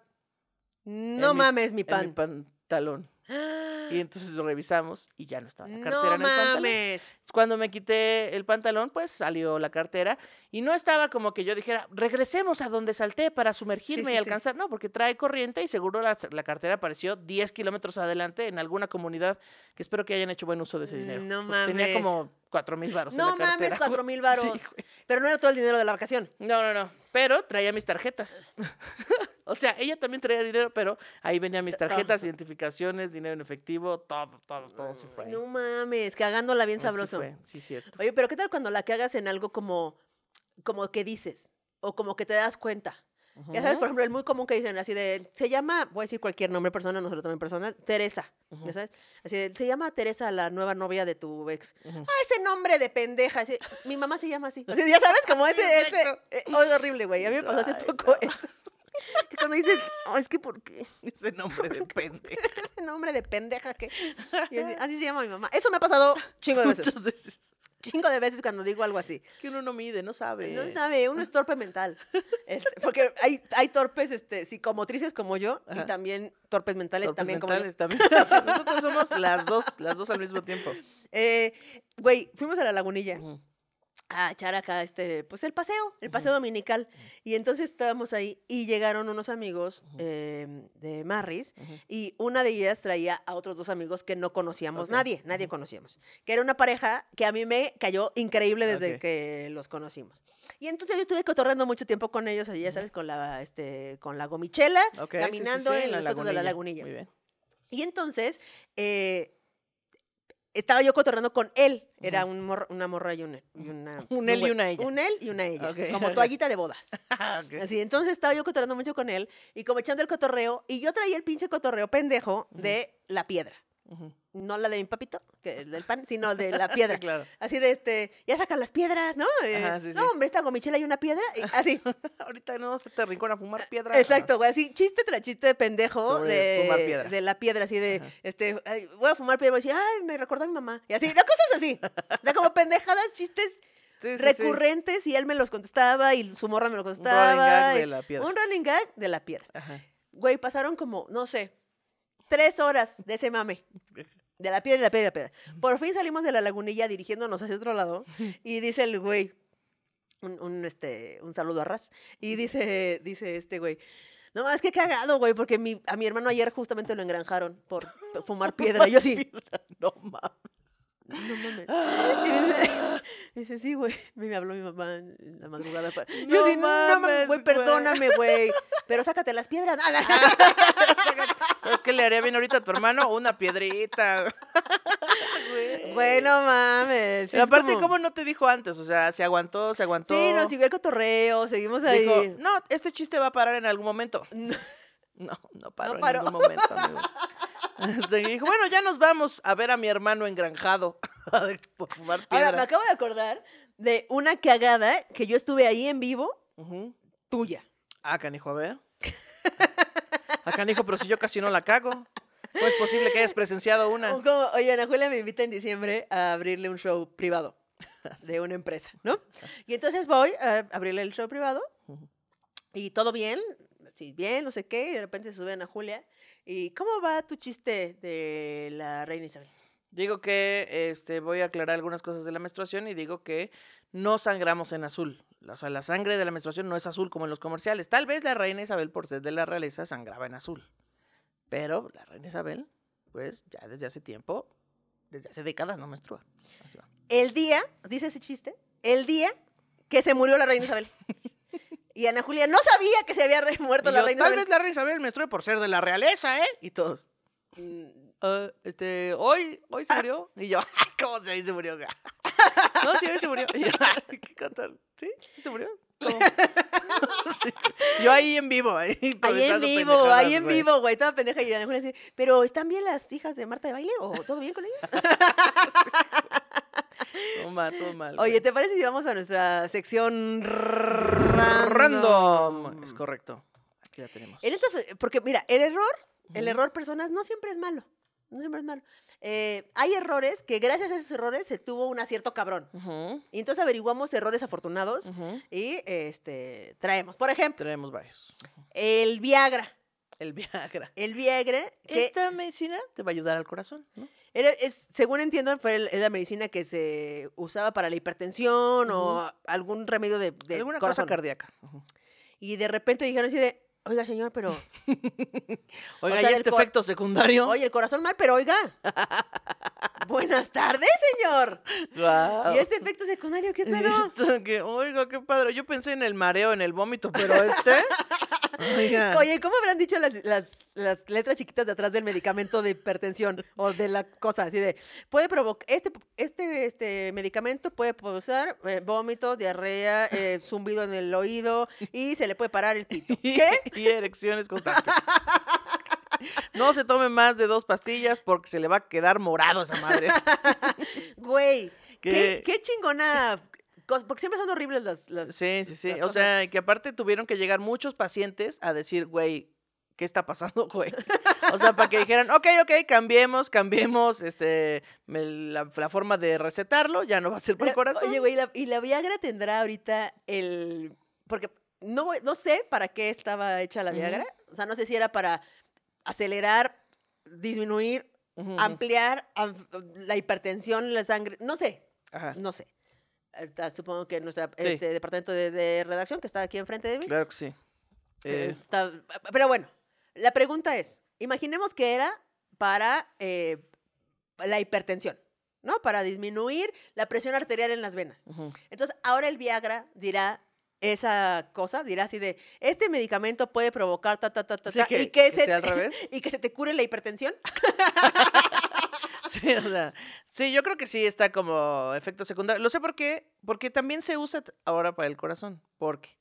No mi- mames, mi en pan. mi pantalón. Y entonces lo revisamos y ya no estaba la cartera No en el pantalón. mames. Cuando me quité el pantalón, pues salió la cartera y no estaba como que yo dijera, regresemos a donde salté para sumergirme sí, y sí. alcanzar. No, porque trae corriente y seguro la, la cartera apareció 10 kilómetros adelante en alguna comunidad que espero que hayan hecho buen uso de ese dinero. No porque Tenía mames. como 4 mil baros. No en la mames, cartera. cuatro mil varos. Sí. Pero no era todo el dinero de la vacación. no, no, no. Pero traía mis tarjetas. o sea, ella también traía dinero, pero ahí venían mis tarjetas, identificaciones, dinero en efectivo, todo, todo, todo se fue. ahí. No mames, cagándola bien Así sabroso. fue, Sí, cierto. Oye, pero ¿qué tal cuando la cagas en algo como, como que dices? O como que te das cuenta. Ya sabes, por ejemplo, el muy común que dicen así de, se llama, voy a decir cualquier nombre persona, no se lo tomen personal, Teresa. Ujú. ¿Ya sabes? Así de, se llama Teresa, la nueva novia de tu ex. Ujú. Ah, ese nombre de pendeja. así, mi mamá se llama así. Así, ya sabes, como ese, ese. Eh, es horrible, güey. A mí me pasó hace Ay, poco no. eso. Que cuando dices, "Oh, es que ¿por qué? Ese nombre de pendejo. Ese nombre de pendeja que... así, así se llama mi mamá. Eso me ha pasado chingo de veces. Muchas veces. Chingo de veces cuando digo algo así. Es que uno no mide, no sabe. No sabe, uno es torpe mental. Este, porque hay, hay torpes este, psicomotrices como yo y también torpes mentales Torpes también como yo. también. Nosotros somos las dos, las dos al mismo tiempo. Eh, Güey, fuimos a la lagunilla Ujú. A echar acá este, pues el paseo, el paseo dominical. Y entonces estábamos ahí y llegaron unos amigos eh, de Marris y una de ellas traía a otros dos amigos que no conocíamos Ok. nadie, nadie conocíamos. Que era una pareja que a mí me cayó increíble desde Ok. que los conocimos. Y entonces yo estuve cotorreando mucho tiempo con ellos, allí, ya sabes, con la, este, con la gomichela, Ok, sí, sí, caminando sí, en, los puestos de la lagunilla. Muy bien. Y entonces, eh, estaba yo cotorreando con él. Era un mor- una morra y, un, y una... Un él y una ella. Un él y una ella. Ok, Como toallita de bodas. Ok. Así, entonces estaba yo cotorreando mucho con él y como echando el cotorreo. Y yo traía el pinche cotorreo pendejo de la piedra. No la de mi papito, que es del pan, sino de la piedra. Sí, claro. Así de este, ya sacan las piedras, ¿no? Eh, Ajá, sí, no, sí. hombre, esta gomichela y una piedra. y así. Ahorita no se te rincón a fumar piedra. Exacto, güey, así chiste tras chiste de pendejo Sobre de, fumar piedra. de la piedra, así de, Ajá. este, ay, voy a fumar piedra, voy a decir, ay, me recordó a mi mamá. Y así, no, cosas así. De como pendejadas, chistes Sí, sí, sí. recurrentes y él me los contestaba y su morra me lo running contestaba. gag y- de la piedra. Un running gag de la piedra. Ajá. Güey, pasaron como, no sé, tres horas de ese mame. De la piedra y la piedra y la piedra. Por fin salimos de la lagunilla dirigiéndonos hacia otro lado y dice el güey, un, un, este, un saludo a Ras, y dice, dice este güey, no, es que cagado, güey, porque mi, a mi hermano ayer justamente lo engranjaron por fumar piedra. Y yo sí, No mames. no mames. Y dice, dice, sí, güey, me habló mi mamá en la madrugada. para- Yo No sí, no mames, mames, güey, perdóname, güey, pero sácate las piedras. ¿Sabes qué le haría bien ahorita a tu hermano? Una piedrita. Güey. Güey, no mames. Pero aparte, como- ¿cómo no te dijo antes? O sea, se aguantó, se aguantó. Sí, nos siguió el cotorreo, seguimos ahí. Dijo, no, este chiste va a parar en algún momento. No. No, no paró, No paró. en ningún momento, amigos. Este, y dijo, bueno, ya nos vamos a ver a mi hermano engranjado por fumar piedra. Ahora, me acabo de acordar de una cagada que yo estuve ahí en vivo, tuya. Ah, canijo, a ver. Ah, canijo, pero si yo casi no la cago. ¿Cómo es posible que hayas presenciado una? Como, oye, Ana Julia me invita en diciembre a abrirle un show privado de una empresa, ¿no? Y entonces voy a abrirle el show privado y todo bien, sí, bien, no sé qué, y de repente se sube Ana Julia. ¿Y cómo va tu chiste de la reina Isabel? Digo que este, voy a aclarar algunas cosas de la menstruación y digo que no sangramos en azul. O sea, la sangre de la menstruación no es azul como en los comerciales. Tal vez la reina Isabel, por ser de la realeza, sangraba en azul. Pero la reina Isabel, pues ya desde hace tiempo, desde hace décadas no menstrua. El día, dice ese chiste, el día que se murió la reina Isabel. Y Ana Julia no sabía que se había muerto Y la yo, reina Tal Isabel. vez la reina Isabel menstrue por ser de la realeza, ¿eh? Y todos. Mm, "Ah, este, hoy, hoy se murió. Y yo, "Ay, ¿cómo se hoy se murió? no, sí, hoy se murió. Y yo, "Ay, ¿qué contar? ¿Sí? ¿Sí se murió? ¿Cómo?" Sí. Yo ahí en vivo, ahí. Ahí en vivo, ahí en vivo, güey, toda pendeja. Y Ana Julia así, pero ¿están bien las hijas de Marta de baile o todo bien con ellas? Todo mal, todo mal. Oye. ¿te parece si vamos a nuestra sección random? Random. Es correcto. Aquí la tenemos. Esta porque mira, el error, el error personas no siempre es malo. No siempre es malo. Eh, hay errores que gracias a esos errores se tuvo un acierto cabrón. Y entonces averiguamos errores afortunados y este traemos. Por ejemplo, Tenemos varios. el Viagra. El Viagra. El Viagra, que Esta medicina te va a ayudar al corazón, ¿no? Era, es, según entiendo, fue el- es la medicina que se usaba para la hipertensión o algún remedio de, de Alguna corazón. cosa cardíaca. Y de repente dijeron así de, oiga señor, pero, Oiga, sea, ¿y este efecto secundario? oye, el corazón mal, pero oiga. Buenas tardes, señor. Guau. ¿Y este efecto secundario qué pedo? Que, oiga, qué padre. Yo pensé en el mareo, en el vómito, pero este. Oiga. Oye, ¿cómo habrán dicho las, las- las letras chiquitas de atrás del medicamento de hipertensión o de la cosa? Así de, puede provocar, este, este, este medicamento puede causar eh, vómito, diarrea, eh, zumbido en el oído y se le puede parar el pito. ¿Qué? y erecciones constantes. No se tome más de dos pastillas porque se le va a quedar morado esa madre. Güey, ¿qué, ¿Qué? qué chingona porque siempre son horribles las... las Sí, sí, sí. O sea, que aparte tuvieron que llegar muchos pacientes a decir, güey, ¿qué está pasando, güey? O sea, para que dijeran, ok, ok, cambiemos, cambiemos este, me- la, la forma de recetarlo, ya no va a ser por el corazón. Oye, güey, la- ¿y la Viagra tendrá ahorita el...? Porque no, no sé para qué estaba hecha la. Viagra. O sea, no sé si era para acelerar, disminuir, ampliar am- la hipertensión en la sangre. No sé, Ajá, no sé. Supongo que nuestro Sí. departamento de, de redacción, que está aquí enfrente de mí, claro que sí. eh, Eh, está- pero bueno, la pregunta es, imaginemos que era para eh, la hipertensión, ¿no? Para disminuir la presión arterial en las venas. Entonces, ahora el Viagra dirá esa cosa, dirá así de, este medicamento puede provocar ta, ta, ta, ta, Sí, ta", que- y, que que se te- revés. y que se te cure la hipertensión. Sí, o sea, sí, yo creo que sí está como efecto secundario. Lo sé por qué, porque también se usa ahora para el corazón. ¿Por qué?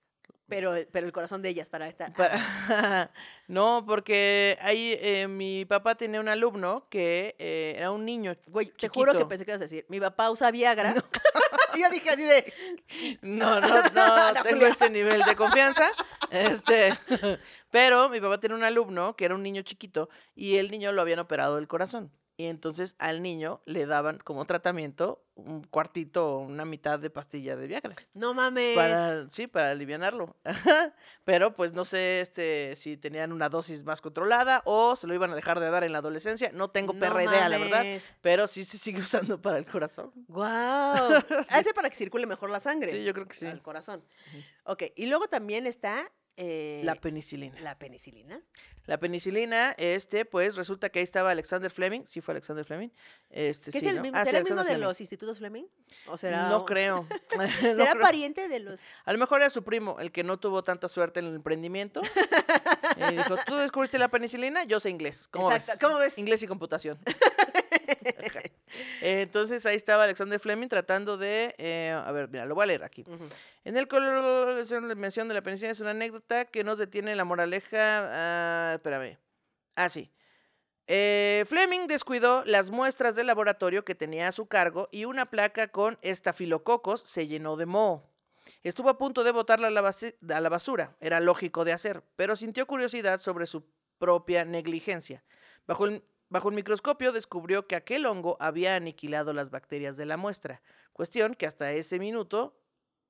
Pero, pero el corazón de ellas para esta... Pa- no, porque ahí eh, mi papá tenía un alumno que eh, era un niño. Güey, te juro que pensé que ibas a decir, mi papá usa Viagra. y yo dije así de, No, no, no, No, tengo ese nivel de confianza. Este, pero mi papá tenía un alumno que era un niño chiquito y el niño lo habían operado del corazón. Y entonces al niño le daban como tratamiento un cuartito o una mitad de pastilla de Viagra. no mames. Para, sí, para alivianarlo. Pero pues no sé este, si tenían una dosis más controlada o se lo iban a dejar de dar en la adolescencia. No tengo No perra idea, la verdad. Pero sí se sigue usando para el corazón. Guau. Hace para que circule mejor la sangre. Sí, yo creo que sí. Al corazón. Ok, y luego también está eh, La penicilina. la penicilina. La penicilina, este, pues resulta que ahí estaba Alexander Fleming. Sí fue Alexander Fleming. Este, ¿Qué sí, es el ¿no? mismo, Ah, sí, ¿Será el mismo de Fleming. los institutos Fleming? ¿O será No un- creo. No ¿Será creo. pariente de los...? A lo mejor era su primo, el que no tuvo tanta suerte en el emprendimiento. y dijo, ¿tú descubriste la penicilina? Yo sé inglés. ¿Cómo Exacto, ves? ¿cómo ves? Inglés y computación. Entonces ahí estaba Alexander Fleming tratando de... eh, a ver, mira, lo voy a leer aquí. En el color la mención de la penicilina es una anécdota que nos detiene en la moraleja. ah, espérame. Ah, sí. Eh, Fleming descuidó las muestras del laboratorio que tenía a su cargo y una placa con estafilococos se llenó de moho. Estuvo a punto de botarla a la, basi- a la basura, era lógico de hacer, pero sintió curiosidad sobre su propia negligencia. Bajo el, bajo el microscopio descubrió que aquel hongo había aniquilado las bacterias de la muestra, cuestión que hasta ese minuto,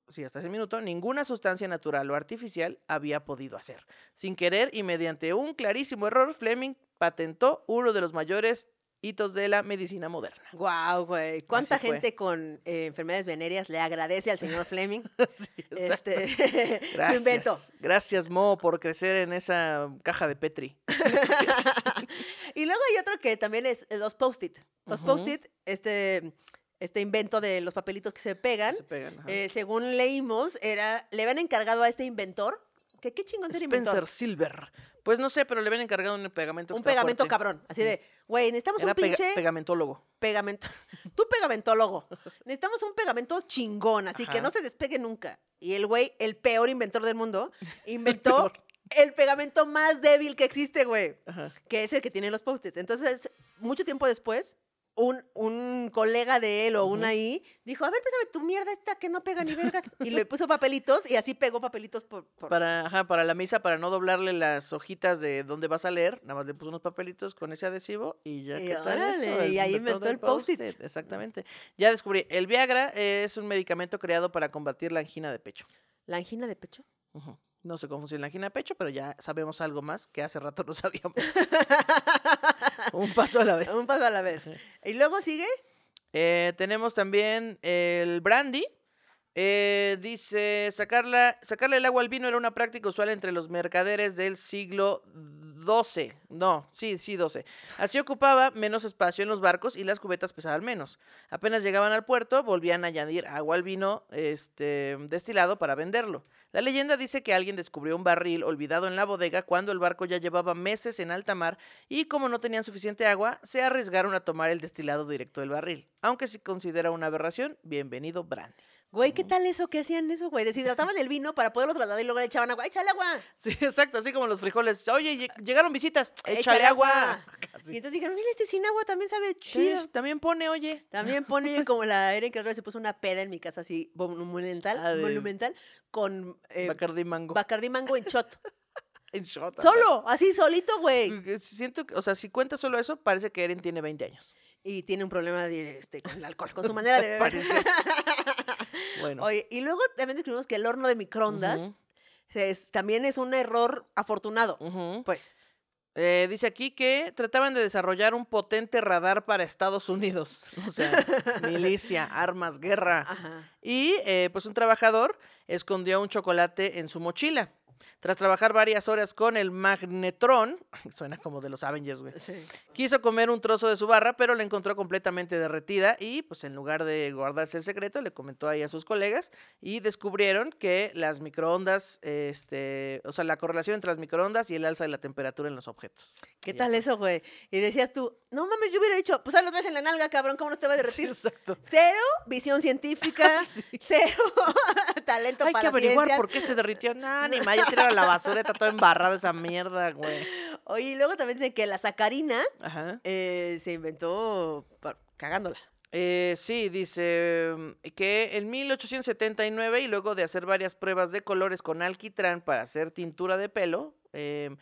sí, hasta ese minuto, ninguna sustancia natural o artificial había podido hacer. Sin querer y mediante un clarísimo error, Fleming patentó uno de los mayores hitos de la medicina moderna. Guau, güey. ¿Cuánta Así fue. gente con eh, enfermedades venéreas le agradece al señor Fleming Sí, este, su Gracias. invento? Gracias, Mo, por crecer en esa caja de Petri. y luego hay otro que también es eh, los post-it. Los post-it, este, este invento de los papelitos que se pegan, Se pegan, eh, según leímos, era, le habían encargado a este inventor, que qué chingón ser inventor. Spencer Silver. Pues no sé, pero le habían encargado un pegamento Un extra pegamento fuerte. cabrón. Así de, güey, necesitamos Era un pega- pinche pegamentólogo. pegamento. Tú pegamentólogo. Necesitamos un pegamento chingón, así que no se despegue nunca. Y el güey, el peor inventor del mundo, inventó el pegamento más débil que existe, güey. Que es el que tiene los post-its. Entonces, mucho tiempo después, un, un colega de él o una ahí dijo, a ver, pésame tu mierda esta que no pega ni vergas. Y le puso papelitos y así pegó papelitos por... por- Para, ajá, para la misa, para no doblarle las hojitas de donde vas a leer, nada más le puso unos papelitos con ese adhesivo y ya Y ¿qué tal eso? y ahí inventó el post-it. Exactamente. Ya descubrí, el Viagra es un medicamento creado para combatir la angina de pecho. ¿La angina de pecho? No sé cómo funciona la angina de pecho, pero ya sabemos algo más que hace rato no sabíamos. un paso a la vez. Un paso a la vez. Y luego sigue... Eh, tenemos también el brandy. Eh, dice, sacarla, sacarle el agua al vino era una práctica usual entre los mercaderes del siglo XII. No, sí, sí, XII. Así ocupaba menos espacio en los barcos y las cubetas pesaban menos. Apenas llegaban al puerto, volvían a añadir agua al vino este, destilado para venderlo. La leyenda dice que alguien descubrió un barril olvidado en la bodega cuando el barco ya llevaba meses en alta mar y como no tenían suficiente agua, se arriesgaron a tomar el destilado directo del barril. Aunque se considera una aberración, bienvenido brandy. Güey, ¿qué tal eso? ¿Qué hacían eso, güey? Deshidrataban el vino para poderlo trasladar y luego le echaban agua. ¡Échale agua! Sí, exacto, así como los frijoles. Oye, lle- llegaron visitas, échale agua. Y Sí. entonces dijeron, mira, este sin agua también sabe Sí, chido. también pone, oye. También pone como la Erin que se puso una peda en mi casa así monumental, monumental con eh, Bacardi mango. Bacardí mango en shot. En shot. Solo, así solito, güey. Siento, que- o sea, si cuenta solo eso, parece que Erin tiene 20 años. Y tiene un problema de, este, con el alcohol, con su manera de beber. Bueno. Oye, y luego también descubrimos que el horno de microondas es- también es un error afortunado. Pues, Eh, dice aquí que trataban de desarrollar un potente radar para Estados Unidos. O sea, milicia, armas, guerra. ajá. Y eh, pues un trabajador escondió un chocolate en su mochila. Tras trabajar varias horas con el magnetrón, suena como de los Avengers, güey. Sí. Quiso comer un trozo de su barra, pero la encontró completamente derretida y pues en lugar de guardarse el secreto, le comentó ahí a sus colegas y descubrieron que las microondas, este, o sea, la correlación entre las microondas y el alza de la temperatura en los objetos. ¿Qué tal eso, güey? Y decías tú, no mames, yo hubiera dicho, pues lo traes en la nalga, cabrón, ¿cómo no te va a Sí, derretir? exacto. Cero visión científica, cero talento Hay para que la averiguar por qué se derritió. Nah, ni más, ya tira la basura, está toda embarrada esa mierda, güey. Oye, y luego también dicen que la sacarina eh, se inventó cagándola. Eh, sí, dice mm, que en 1879 y luego de hacer varias pruebas de colores con alquitrán para hacer tintura de pelo, güe-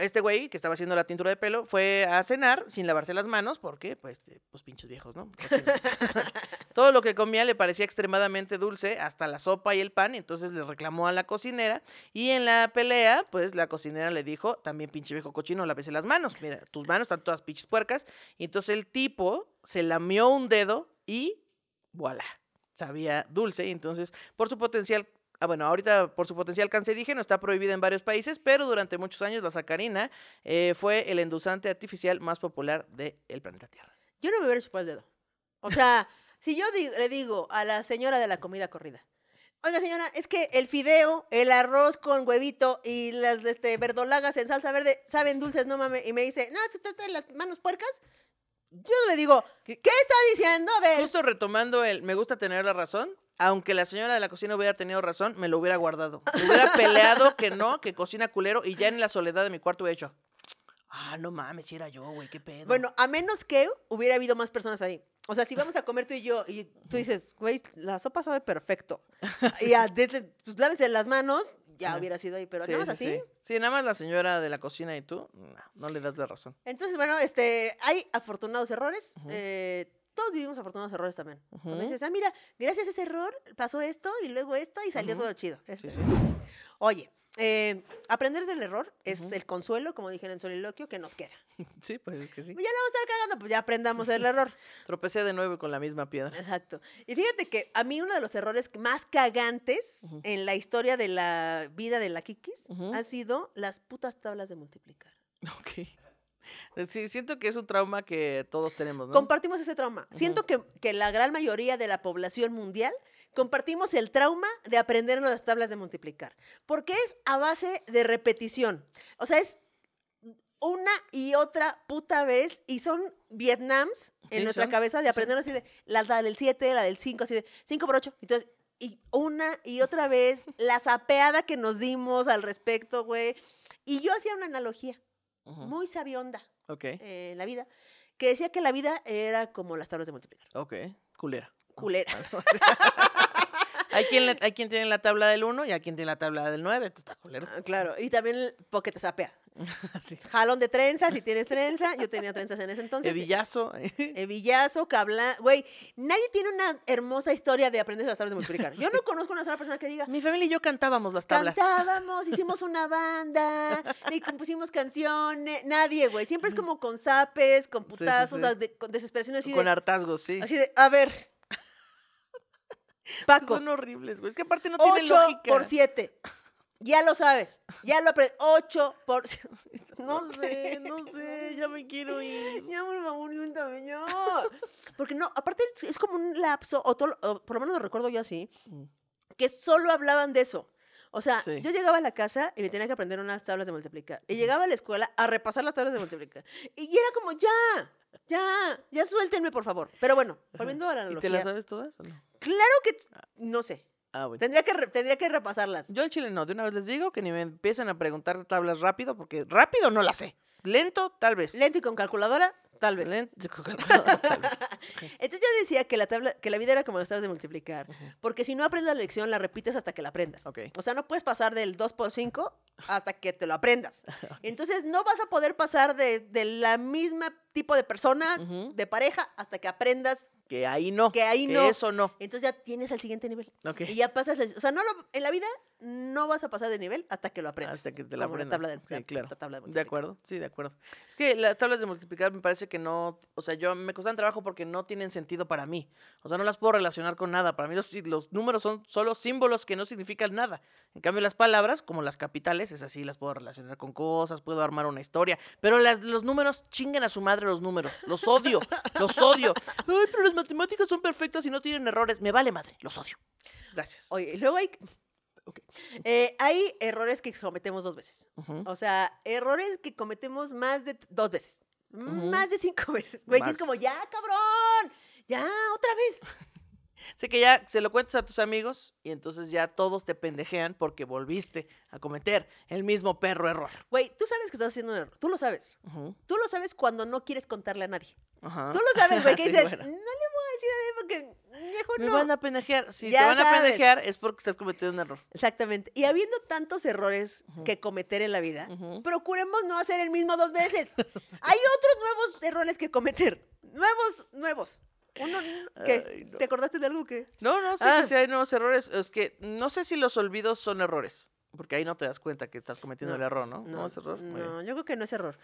este güey que estaba haciendo la tintura de pelo fue a cenar sin lavarse las manos porque, pues, eh, pues pinches viejos, ¿no? Todo lo que comía le parecía extremadamente dulce, hasta la sopa y el pan, y entonces le reclamó a la cocinera y en la pelea, pues la cocinera le dijo, también pinche viejo cochino, lávese las manos, mira, tus manos están todas pinches puercas, y entonces el tipo se lamió un dedo y voilà, sabía dulce. Y entonces, por su potencial, ah, bueno, ahorita por su potencial cancerígeno está prohibida en varios países, pero durante muchos años la sacarina eh, fue el endulzante artificial más popular del planeta Tierra. Yo no me hubiera chupado el dedo. O sea, si yo di- le digo a la señora de la comida corrida, oiga señora, es que el fideo, el arroz con huevito y las este, verdolagas en salsa verde saben dulces, no mames, y me dice, no, es que usted trae las manos puercas. Yo le digo, ¿qué, ¿Qué- está diciendo? A ver, Justo retomando el me gusta tener la razón, aunque la señora de la cocina hubiera tenido razón, me lo hubiera guardado. Me hubiera peleado que no, que cocina culero, y ya en la soledad de mi cuarto hubiera dicho, ah, no mames, si era yo, güey, qué pedo. Bueno, a menos que hubiera habido más personas ahí. O sea, si vamos a comer tú y yo y tú dices, güey, la sopa sabe perfecto. Y ya, desde, pues lávese las manos, ya hubiera sido ahí, pero Sí, nada más sí, así. Sí. Nada más la señora de la cocina y tú, no, no le das la razón. Entonces, bueno, este, hay afortunados errores. Eh, todos vivimos afortunados errores también. Cuando Ujú. dices, ah, mira, gracias a ese error pasó esto y luego esto y salió todo chido. Eso Sí, es. sí. Oye, eh, aprender del error es el consuelo, como dije en soliloquio, que nos queda. Sí, pues es que sí. Ya la vamos a estar cagando, pues ya aprendamos del error. Tropecé de nuevo con la misma piedra. Exacto. Y fíjate que a mí uno de los errores más cagantes Ujú. en la historia de la vida de la Kikis Ujú. han sido las putas tablas de multiplicar. Ok. Sí, siento que es un trauma que todos tenemos, ¿no? Compartimos ese trauma. Siento que, que la gran mayoría de la población mundial compartimos el trauma de aprendernos las tablas de multiplicar. Porque es a base de repetición. O sea, es una y otra puta vez y son Vietnams en Sí, nuestra son, cabeza de sí, son. aprender así de la, la del 7, la del 5, así de 5 por 8. Entonces, y una y otra vez la sapeada que nos dimos al respecto, güey. Y yo hacía una analogía Muy sabionda Ok, eh, en la vida, que decía que la vida era como las tablas de multiplicar. ok. Culera. Culera. Hay quien, le- hay quien tiene la tabla del 1 y hay quien tiene la tabla del 9. Está culero. Ah, claro, y también porque te sapea. Jalón de trenza, si tienes trenza. Yo tenía trenzas en ese entonces. Hebillazo. Hebillazo, cabla. Güey, nadie tiene una hermosa historia de aprender las tablas de multiplicar. Yo no conozco una sola persona que diga, Mi familia y yo cantábamos las tablas. cantábamos, hicimos una banda, y compusimos canciones. Nadie, güey. Siempre es como con zapes, con putazos, sí. de- con desesperación así Con de, hartazgos, sí. así de, a ver. Paco, Son horribles, güey. Es que aparte no tiene 8 lógica. por 7. Ya lo sabes. Ya lo aprendes. 8 por... No sé, no sé, ya me quiero ir. Ya, por favor, cuéntame, ya. Porque no, aparte es- como un lapso, o, todo- o por lo menos lo recuerdo yo así, Mm. que solo hablaban de eso. O sea, Sí. yo llegaba a la casa y me tenía que aprender unas tablas de multiplicar. Y llegaba a la escuela a repasar las tablas de multiplicar. Y era como, ya, Ya, ya suéltenme, por favor. Pero bueno, volviendo a la ¿Y analogía. te las sabes todas o no? Claro que no sé. Ah, bueno. Tendría que, re- tendría que repasarlas. Yo al chile no, de una vez les digo que ni me empiecen a preguntar tablas rápido, porque rápido no las sé. Lento, tal vez. Lento y con calculadora, tal vez. Lento, tal vez. Entonces yo decía que la tabla, que la vida era como las tablas de multiplicar, porque si no aprendes la lección, la repites hasta que la aprendas. Ok. O sea, no puedes pasar del 2 por 5 hasta que te lo aprendas. Entonces no vas a poder pasar de, de la misma tipo de persona, Ujú. de pareja, hasta que aprendas Que ahí no. que ahí no. Eso no. Entonces ya tienes el siguiente nivel. Ok. Y ya pasas, el- o sea, no lo- en la vida no vas a pasar de nivel hasta que lo aprendas. Hasta que te la aprendas. tabla de, sí, la- claro. la tabla de de acuerdo, sí, de acuerdo. Es que las tablas de multiplicar me parece que no, o sea, yo me costan trabajo porque no tienen sentido para mí. O sea, no las puedo relacionar con nada. Para mí los, los números son solo símbolos que no significan nada. En cambio, las palabras, como las capitales, es así, las puedo relacionar con cosas, puedo armar una historia. Pero las, los números, chinguen a su madre los números. Los odio, los odio. Ay, pero las matemáticas son perfectas y no tienen errores. Me vale madre, los odio. Gracias. Oye, y luego hay... Eh, hay errores que cometemos dos veces. O sea, errores que cometemos más de dos veces. Más de cinco veces. Güey, es como, ya, cabrón. Ya, otra vez. Sé que ya se lo cuentas a tus amigos y entonces ya todos te pendejean porque volviste a cometer el mismo perro error. Güey, tú sabes que estás haciendo un error. Tú lo sabes. Tú lo sabes cuando no quieres contarle a nadie. ajá. Tú lo sabes, güey, que Sí, dices, bueno. no le voy a decir a nadie porque mejor Me no. van a pendejear. Si Ya te van a sabes. pendejear es porque estás cometiendo un error. Exactamente. Y habiendo tantos errores que cometer en la vida, Ujú. procuremos no hacer el mismo dos veces. Hay otros nuevos errores que cometer. Nuevos, nuevos. Uno, ¿qué? Ay, no. ¿Te acordaste de algo que? No, no, sí, Ah. sí, sí, hay nuevos errores. Es que no sé si los olvidos son errores. Porque ahí no te das cuenta que estás cometiendo el error, ¿no? No, es error. No, yo creo que no es error.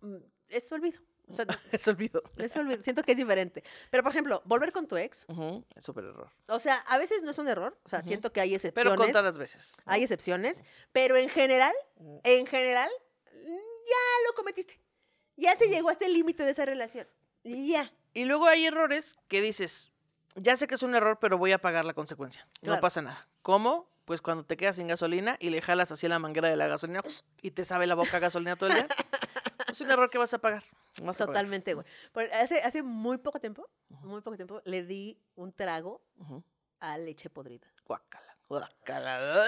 Mm, Es olvido. O sea, bien. Es olvido. es olvido. Siento que es diferente. Pero, por ejemplo, volver con tu ex. Es súper error. O sea, a veces no es un error. O sea, siento que hay excepciones. Pero contadas veces. ¿no? Hay excepciones. Pero en general, en general, ya lo cometiste. Ya se llegó hasta el límite de esa relación. Y ya. Y luego hay errores que dices, ya sé que es un error, pero voy a pagar la consecuencia. Claro. No pasa nada. ¿Cómo? Pues cuando te quedas sin gasolina y le jalas así a la manguera de la gasolina y te sabe la boca a gasolina todo el día. es un error que vas a pagar. Totalmente, güey. Hace, hace muy poco tiempo, muy poco tiempo, le di un trago a leche podrida. Guácala, guácala.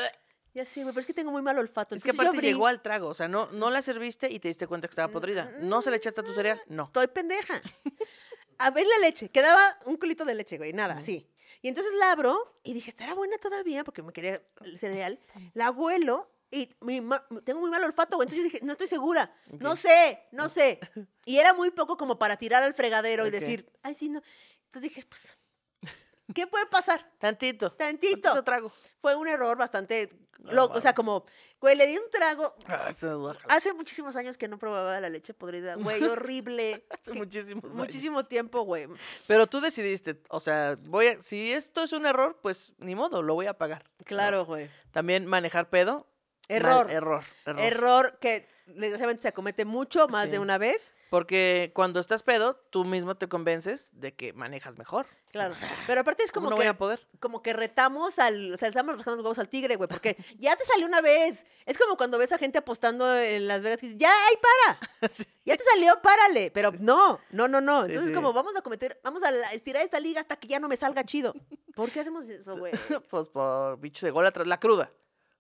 Ya sí, güey, pero es que tengo muy mal olfato. Es que aparte abrí- llegó al trago, o sea, no, no la serviste y te diste cuenta que estaba podrida. ¿No se le echaste a tu cereal? No. Estoy pendeja. A ver la leche. Quedaba un culito de leche, güey, nada, así. Y entonces la abro y dije, estará buena todavía porque me quería el cereal. La huelo y mi ma- tengo muy mal olfato, güey. Entonces yo dije, no estoy segura. No sé, no sé. Y era muy poco como para tirar al fregadero y decir, ay, sí, no. Entonces dije, pues, ¿qué puede pasar? Tantito. Tantito. trago. Fue un error bastante. No lo- o sea, como, güey, le di un trago. Ah. Hace muchísimos años que no probaba la leche podrida, güey, horrible. Hace Que- muchísimos años. Muchísimo tiempo, güey. Pero tú decidiste, o sea, voy a, si esto es un error, pues ni modo, lo voy a pagar. Claro, güey. También manejar pedo. Mal, Error. error, error. Error que desgraciadamente se acomete mucho, más Sí. de una vez. Porque cuando estás pedo, tú mismo te convences de que manejas mejor. Claro. Pero aparte es ¿Cómo como no que. voy a poder? Como que retamos al. O sea, estamos rascando los huevos al tigre, güey. Porque ya te salió una vez. Es como cuando ves a gente apostando en Las Vegas que dices, ya, ahí para. Sí. Ya te salió, párale. Pero no, no, no, no. Sí, Entonces, sí. como vamos a cometer, vamos a estirar esta liga hasta que ya no me salga chido. ¿Por qué hacemos eso, güey? pues por bichos de gol atrás. La cruda.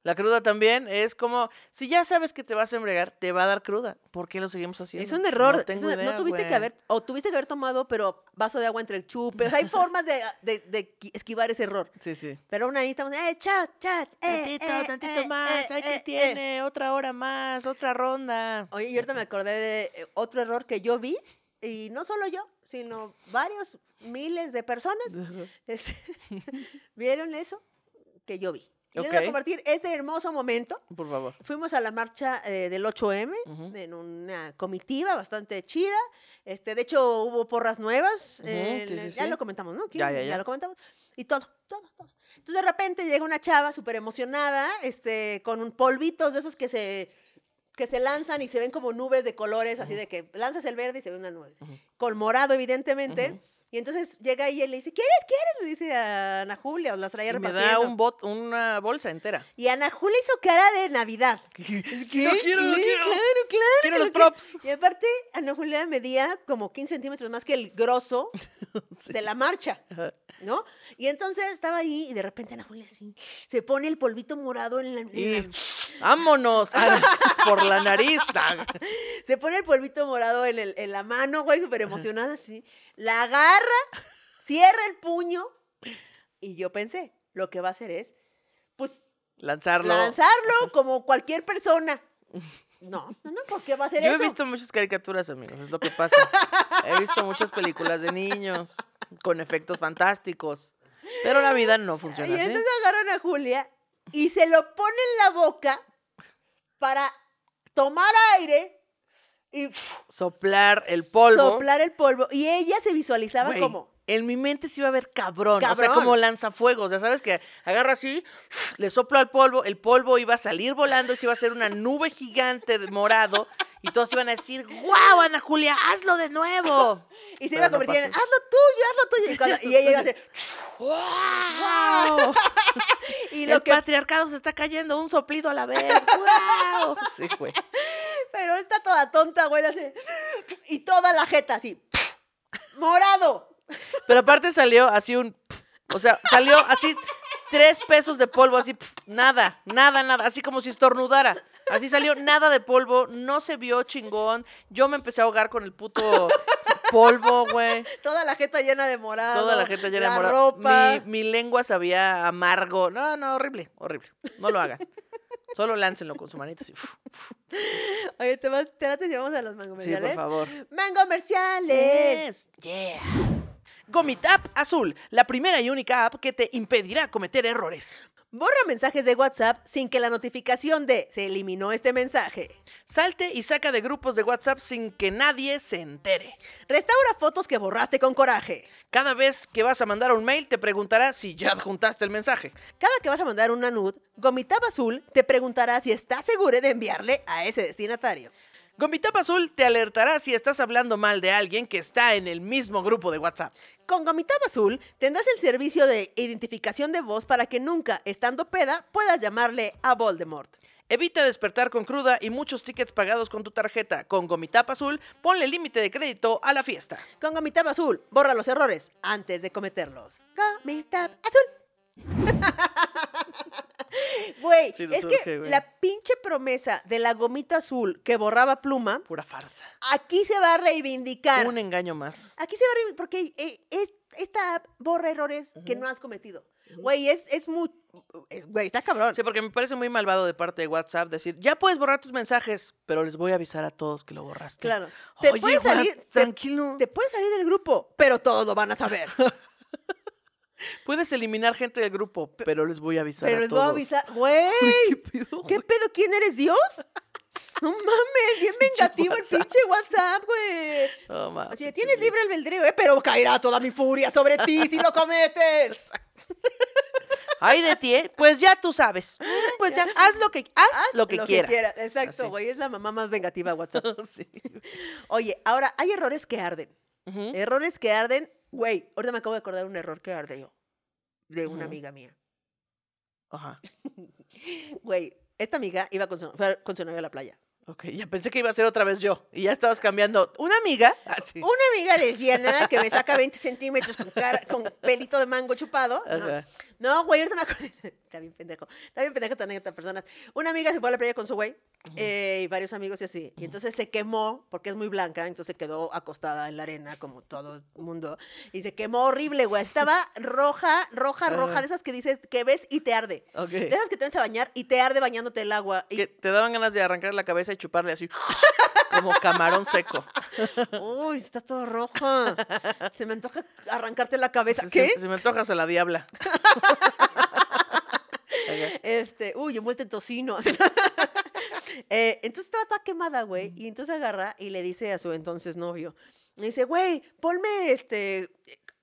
La cruda también es como, si ya sabes que te vas a embriagar, te va a dar cruda. ¿Por qué lo seguimos haciendo? Es un error. No tengo un- idea, no tuviste que haber, o tuviste que haber tomado, pero vaso de agua entre el chupe. O sea, hay formas de, de- de qui- esquivar ese error. Sí, sí. Pero aún ahí estamos, eh, chat, chat, eh, Tantito, eh, tantito eh, más. Ay, que tiene? Otra hora más, otra ronda. Oye, y ahorita me acordé de otro error que yo vi, y no solo yo, sino varios miles de personas este, vieron eso que yo vi. Les voy Ok. a compartir este hermoso momento. Por favor. Fuimos a la marcha eh, del 8M Ujú. en una comitiva bastante chida. Este, de hecho, hubo porras nuevas. Sí, sí, ya sí. lo comentamos, ¿no? Ya, ya, ya. lo comentamos. Y todo, todo, todo. Entonces, de repente llega una chava súper emocionada, este, con un polvitos de esos que se que se lanzan y se ven como nubes de colores, así de que lanzas el verde y se ve una nube. Con morado, evidentemente. Y entonces llega ella y le dice, ¿quieres, quieres? Le dice a Ana Julia, o las traía Y me repartiendo. da un bot, una bolsa entera. Y Ana Julia hizo cara de Navidad. ¿Qué? Sí, No quiero, no sí, quiero. Claro, claro. Quiero los props. Y aparte, Ana Julia medía como 15 centímetros más que el grosso de la marcha, Ajá. ¿No? Y entonces estaba ahí y de repente Ana Julia así, se pone el polvito morado en la... Y vámonos por la nariz. se pone el polvito morado en, el- en la mano, güey, súper emocionada así. La agarra, cierra el puño y yo pensé, lo que va a hacer es, pues, Lanzarlo. lanzarlo como cualquier persona. No, no, no, ¿por qué va a hacer Yo he eso? visto muchas caricaturas, amigos, es lo que pasa. he visto muchas películas de niños con efectos fantásticos. Pero la vida no funciona Y así. entonces agarran a Julia y se lo ponen en la boca para tomar aire y Soplar el polvo. soplar el polvo. Y ella se visualizaba como... En mi mente se iba a ver cabrón. O sea, como lanzafuegos. Ya sabes que agarra así, le soplo al polvo, el polvo iba a salir volando y se iba a hacer una nube gigante de morado. Y todos iban a decir, ¡Guau, Ana Julia, hazlo de nuevo! Y se Pero iba a no convertir en, pasó. haz lo tuyo, haz lo tuyo. Y, cuando- y ella iba a hacer, ¡Wow! y El lo que, patriarcado se está cayendo un soplido a la vez. ¡Wow! Sí, güey. pero está toda tonta, güey, así, y toda la jeta así, morado. Pero aparte salió así un. O sea, salió así tres pesos de polvo, así, nada, nada, nada, así como si estornudara. Así salió nada de polvo, no se vio chingón. Yo me empecé a ahogar con el puto polvo, güey. Toda la jeta llena de morado. Toda la gente llena de morado. ropa. Mi, mi lengua sabía amargo. No, no, horrible, horrible. No lo hagan. Solo láncenlo con su manita así. Oye, ¿te, vas, te si vamos a los mango Sí, por favor. ¡Mango comerciales! Yeah. Gomitap Azul, la primera y única app que te impedirá cometer errores. Borra mensajes de WhatsApp sin que la notificación de se eliminó este mensaje. Salte y saca de grupos de WhatsApp sin que nadie se entere. Restaura fotos que borraste con coraje. Cada vez que vas a mandar un mail te preguntará si ya adjuntaste el mensaje. Cada que vas a mandar una nud, Gomitap Azul te preguntará si estás seguro de enviarle a ese destinatario. Gomitap Azul te alertará si estás hablando mal de alguien que está en el mismo grupo de WhatsApp. Con Gomitap Azul tendrás el servicio de identificación de voz para que nunca, estando peda, puedas llamarle a Voldemort. Evita despertar con cruda y muchos tickets pagados con tu tarjeta. Con Gomitap Azul, ponle límite de crédito a la fiesta. Con Gomitap Azul, borra los errores antes de cometerlos. Gomitap Azul. Güey, Sí es que urge, güey. la pinche promesa de la gomita azul que borraba pluma, Pura farsa. aquí se va a reivindicar. Un engaño más. Aquí se va a reivindicar porque eh, es- esta app borra errores que no has cometido. Güey, es, es muy... Güey, está cabrón. Sí, porque me parece muy malvado de parte de WhatsApp decir, ya puedes borrar tus mensajes, pero les voy a avisar a todos que lo borraste. Claro. Te Oye, puedes What, salir- te- tranquilo. Te puedes salir del grupo, pero todos lo van a saber. Puedes eliminar gente del grupo, pero les voy a avisar pero a les todos. voy a avisar. Güey, ¿Qué pedo, ¿qué güey? pedo? ¿Quién eres Dios? No mames, bien vengativo el pinche WhatsApp, güey. No, mames, tienes libre albedrío, ¿eh? Pero caerá toda mi furia sobre ti si lo cometes. Ay, de ti, ¿eh? Pues ya tú sabes. Mm, Pues ya, haz lo que, haz, Haz lo que quieras. Exacto, güey. Es la mamá más vengativa WhatsApp. Sí. Oye, ahora, hay errores que arden. Errores que arden. Güey, ahorita me acabo de acordar un error que arde yo. De una Ujú. amiga mía. Ajá. Güey, esta amiga iba con su, fue con su novio a la playa. Ok, ya pensé que iba a ser otra vez yo. Y ya estabas cambiando. Una amiga. Así. Una amiga lesbiana que me saca 20 centímetros con, cara, con pelito de mango chupado. ¿no? Ajá. No, güey, ahorita me acuerdo. Está bien pendejo. Está bien pendejo anécdota, personas. Una amiga se fue a la playa con su güey eh, y varios amigos y así. Y entonces se quemó, porque es muy blanca, entonces se quedó acostada en la arena, como todo el mundo. Y se quemó horrible, güey. Estaba roja, roja, roja, de esas que dices que ves y te arde. De esas que te vas a bañar y te arde bañándote el agua. Y, Que te daban ganas de arrancar la cabeza y chuparle así. Como camarón seco. uy, está todo roja. Se me antoja arrancarte la cabeza. ¿Qué? Si, me antojas a la diabla. Este, uy, envuelta en tocino. Eh, entonces estaba toda quemada, güey. Y entonces agarra y le dice a su entonces novio. Le dice, güey, ponme este.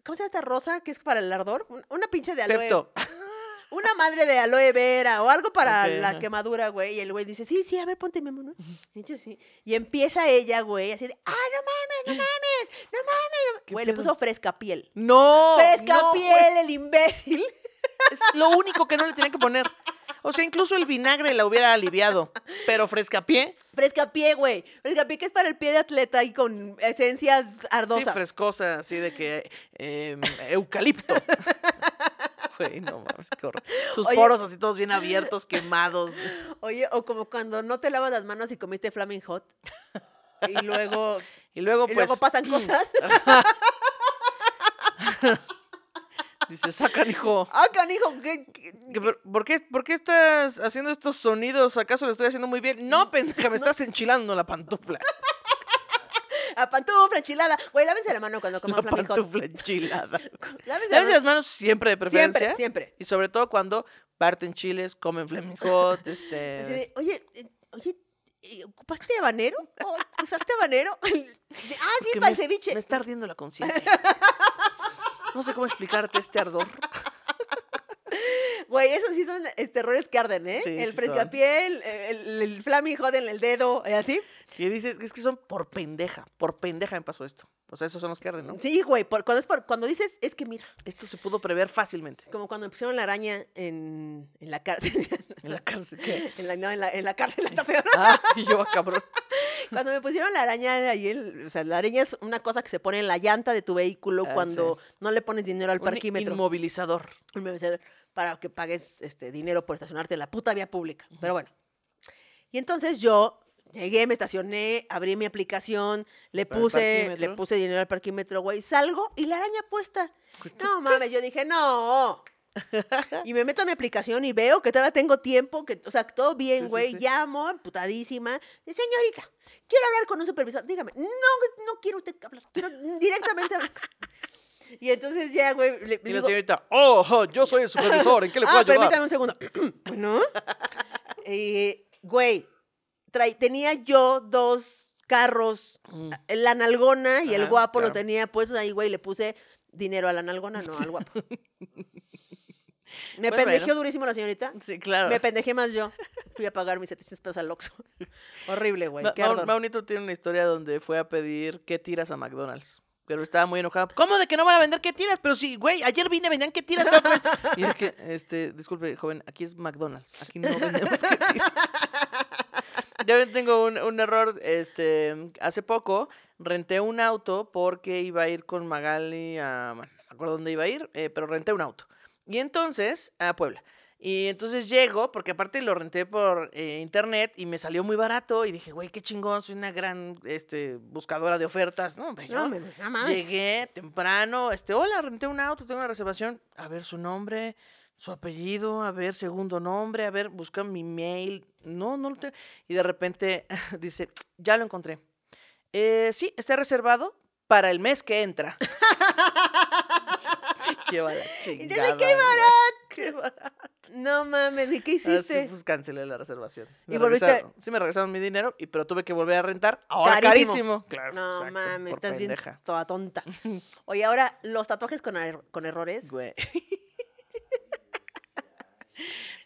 ¿Cómo se llama esta rosa que es para el ardor? Un- Una pinche de aloe. Pepto. una madre de aloe vera o algo para la ajá. quemadura, güey. Y el güey dice, sí, sí, a ver, ponte Memo, ¿no? Y dice, sí. Y empieza ella, güey, así de, ah, no mames, no mames, no mames. ¿Qué Güey, le puso fresca piel. No. Fresca no, güey. piel, el imbécil. Es lo único que no le tenían que poner. O sea, incluso el vinagre la hubiera aliviado. Pero frescapié, Fresca pie, güey. Fresca pie que es para el pie de atleta y con esencias sí, ardosas. frescosa, así de que eh, eucalipto. Güey, no mames, qué horror. Sus Oye. poros así todos bien abiertos, quemados. Oye, o como cuando no te lavas las manos y comiste Flaming Hot. Y luego, Y luego, y pues, luego pasan cosas. dice, sacan, hijo. ah, canijo, ¿qué, qué- que por- ¿Por qué, ¿Por qué estás haciendo estos sonidos? ¿Acaso lo estoy haciendo muy bien? No, pendeja, me estás enchilando la pantufla. A pantufla, enchilada. Güey, lávense la mano cuando coman La pantufla enchilada. Lávense la las manos siempre de preferencia. Siempre, siempre. Y sobre todo cuando parten chiles, comen flaming hot, este... oye, eh, oye, eh, ¿ocupaste habanero? ¿O ¿Usaste habanero? Ah, sí, para el ceviche. me está ardiendo la conciencia. No sé cómo explicarte este ardor. Güey, esos sí son este, errores que arden, ¿eh? Sí, el sí frescapiel, el, el, el en el dedo, ¿eh, así. Y dices, es que son por pendeja, por pendeja me pasó esto. O sea, esos son los que arden, ¿no? Sí, güey, por- cuando, es por- cuando dices, es que mira, Esto se pudo prever fácilmente. como cuando pusieron la araña en, en la cárcel. En la cárcel. ¿qué? en, la, no, en, la, en la cárcel está peor. Ah, y yo, ah, cabrón. Cuando me pusieron la araña ahí, el- o sea, la araña es una cosa que se pone en la llanta de tu vehículo Ah, cuando no le pones dinero al Un parquímetro. inmovilizador. Un inmovilizador para que pagues este dinero por estacionarte en la puta vía pública. Pero bueno. Y entonces yo llegué, me estacioné, abrí mi aplicación, le puse, le puse dinero al parquímetro, güey, salgo y la araña puesta. No mames, yo dije, no. Y me meto a mi aplicación y veo que todavía tengo tiempo, que, o sea, todo Sí, bien, sí, güey. sí. Llamo, putadísima. Y, Señorita, quiero hablar con un supervisor. Dígame, no, no quiero usted hablar, quiero directamente hablar. Y entonces ya, güey, le, Y la señorita, oh, oh, yo soy el supervisor, ¿en qué le puedo ah, ayudar? permítame un segundo. bueno, eh, güey, tenía yo dos carros, Mm. la nalgona y el guapo lo tenía puestos ahí, güey, le puse dinero a la nalgona, no al guapo. Me Pues pendejeó bueno. durísimo la señorita. Sí, claro. Me pendejé más yo. Fui a pagar mis 700 pesos al Oxxo. Horrible, güey. Maunito tiene una historia donde fue a pedir qué tiras a McDonald's. Pero estaba muy enojado. ¿Cómo de que no van a vender qué tiras? Pero sí, güey, ayer vine, vendían qué tiras. Y es que, este, disculpe, joven, aquí es McDonald's. Aquí no vendemos qué tiras. Yo tengo un, un error, este, hace poco renté un auto porque iba a ir con Magali a, bueno, no me acuerdo dónde iba a ir, eh, pero renté un auto. Y entonces, a Puebla. Y entonces llego, porque aparte lo renté por eh, internet y me salió muy barato y dije, güey, qué chingón, soy una gran este, buscadora de ofertas. No, hombre, No, nada más. llegué temprano, este, hola, renté un auto, tengo una reservación, a ver su nombre, su apellido, a ver segundo nombre, a ver, busca mi mail, no, no lo tengo. Y de repente dice, ya lo encontré. "Eh, sí, está reservado para el mes que entra. Lleva la chingada. qué barato. Qué barato. No mames, ¿y qué Así, hiciste? pues cancelé la reservación. Me Y volviste- Sí me regresaron mi dinero, y, pero tuve que volver a rentar. Ahora carísimo. Carísimo. Claro, no exacto, mames, estás bien pendeja. toda tonta. Oye, ahora, los tatuajes con, er- con errores. Güey.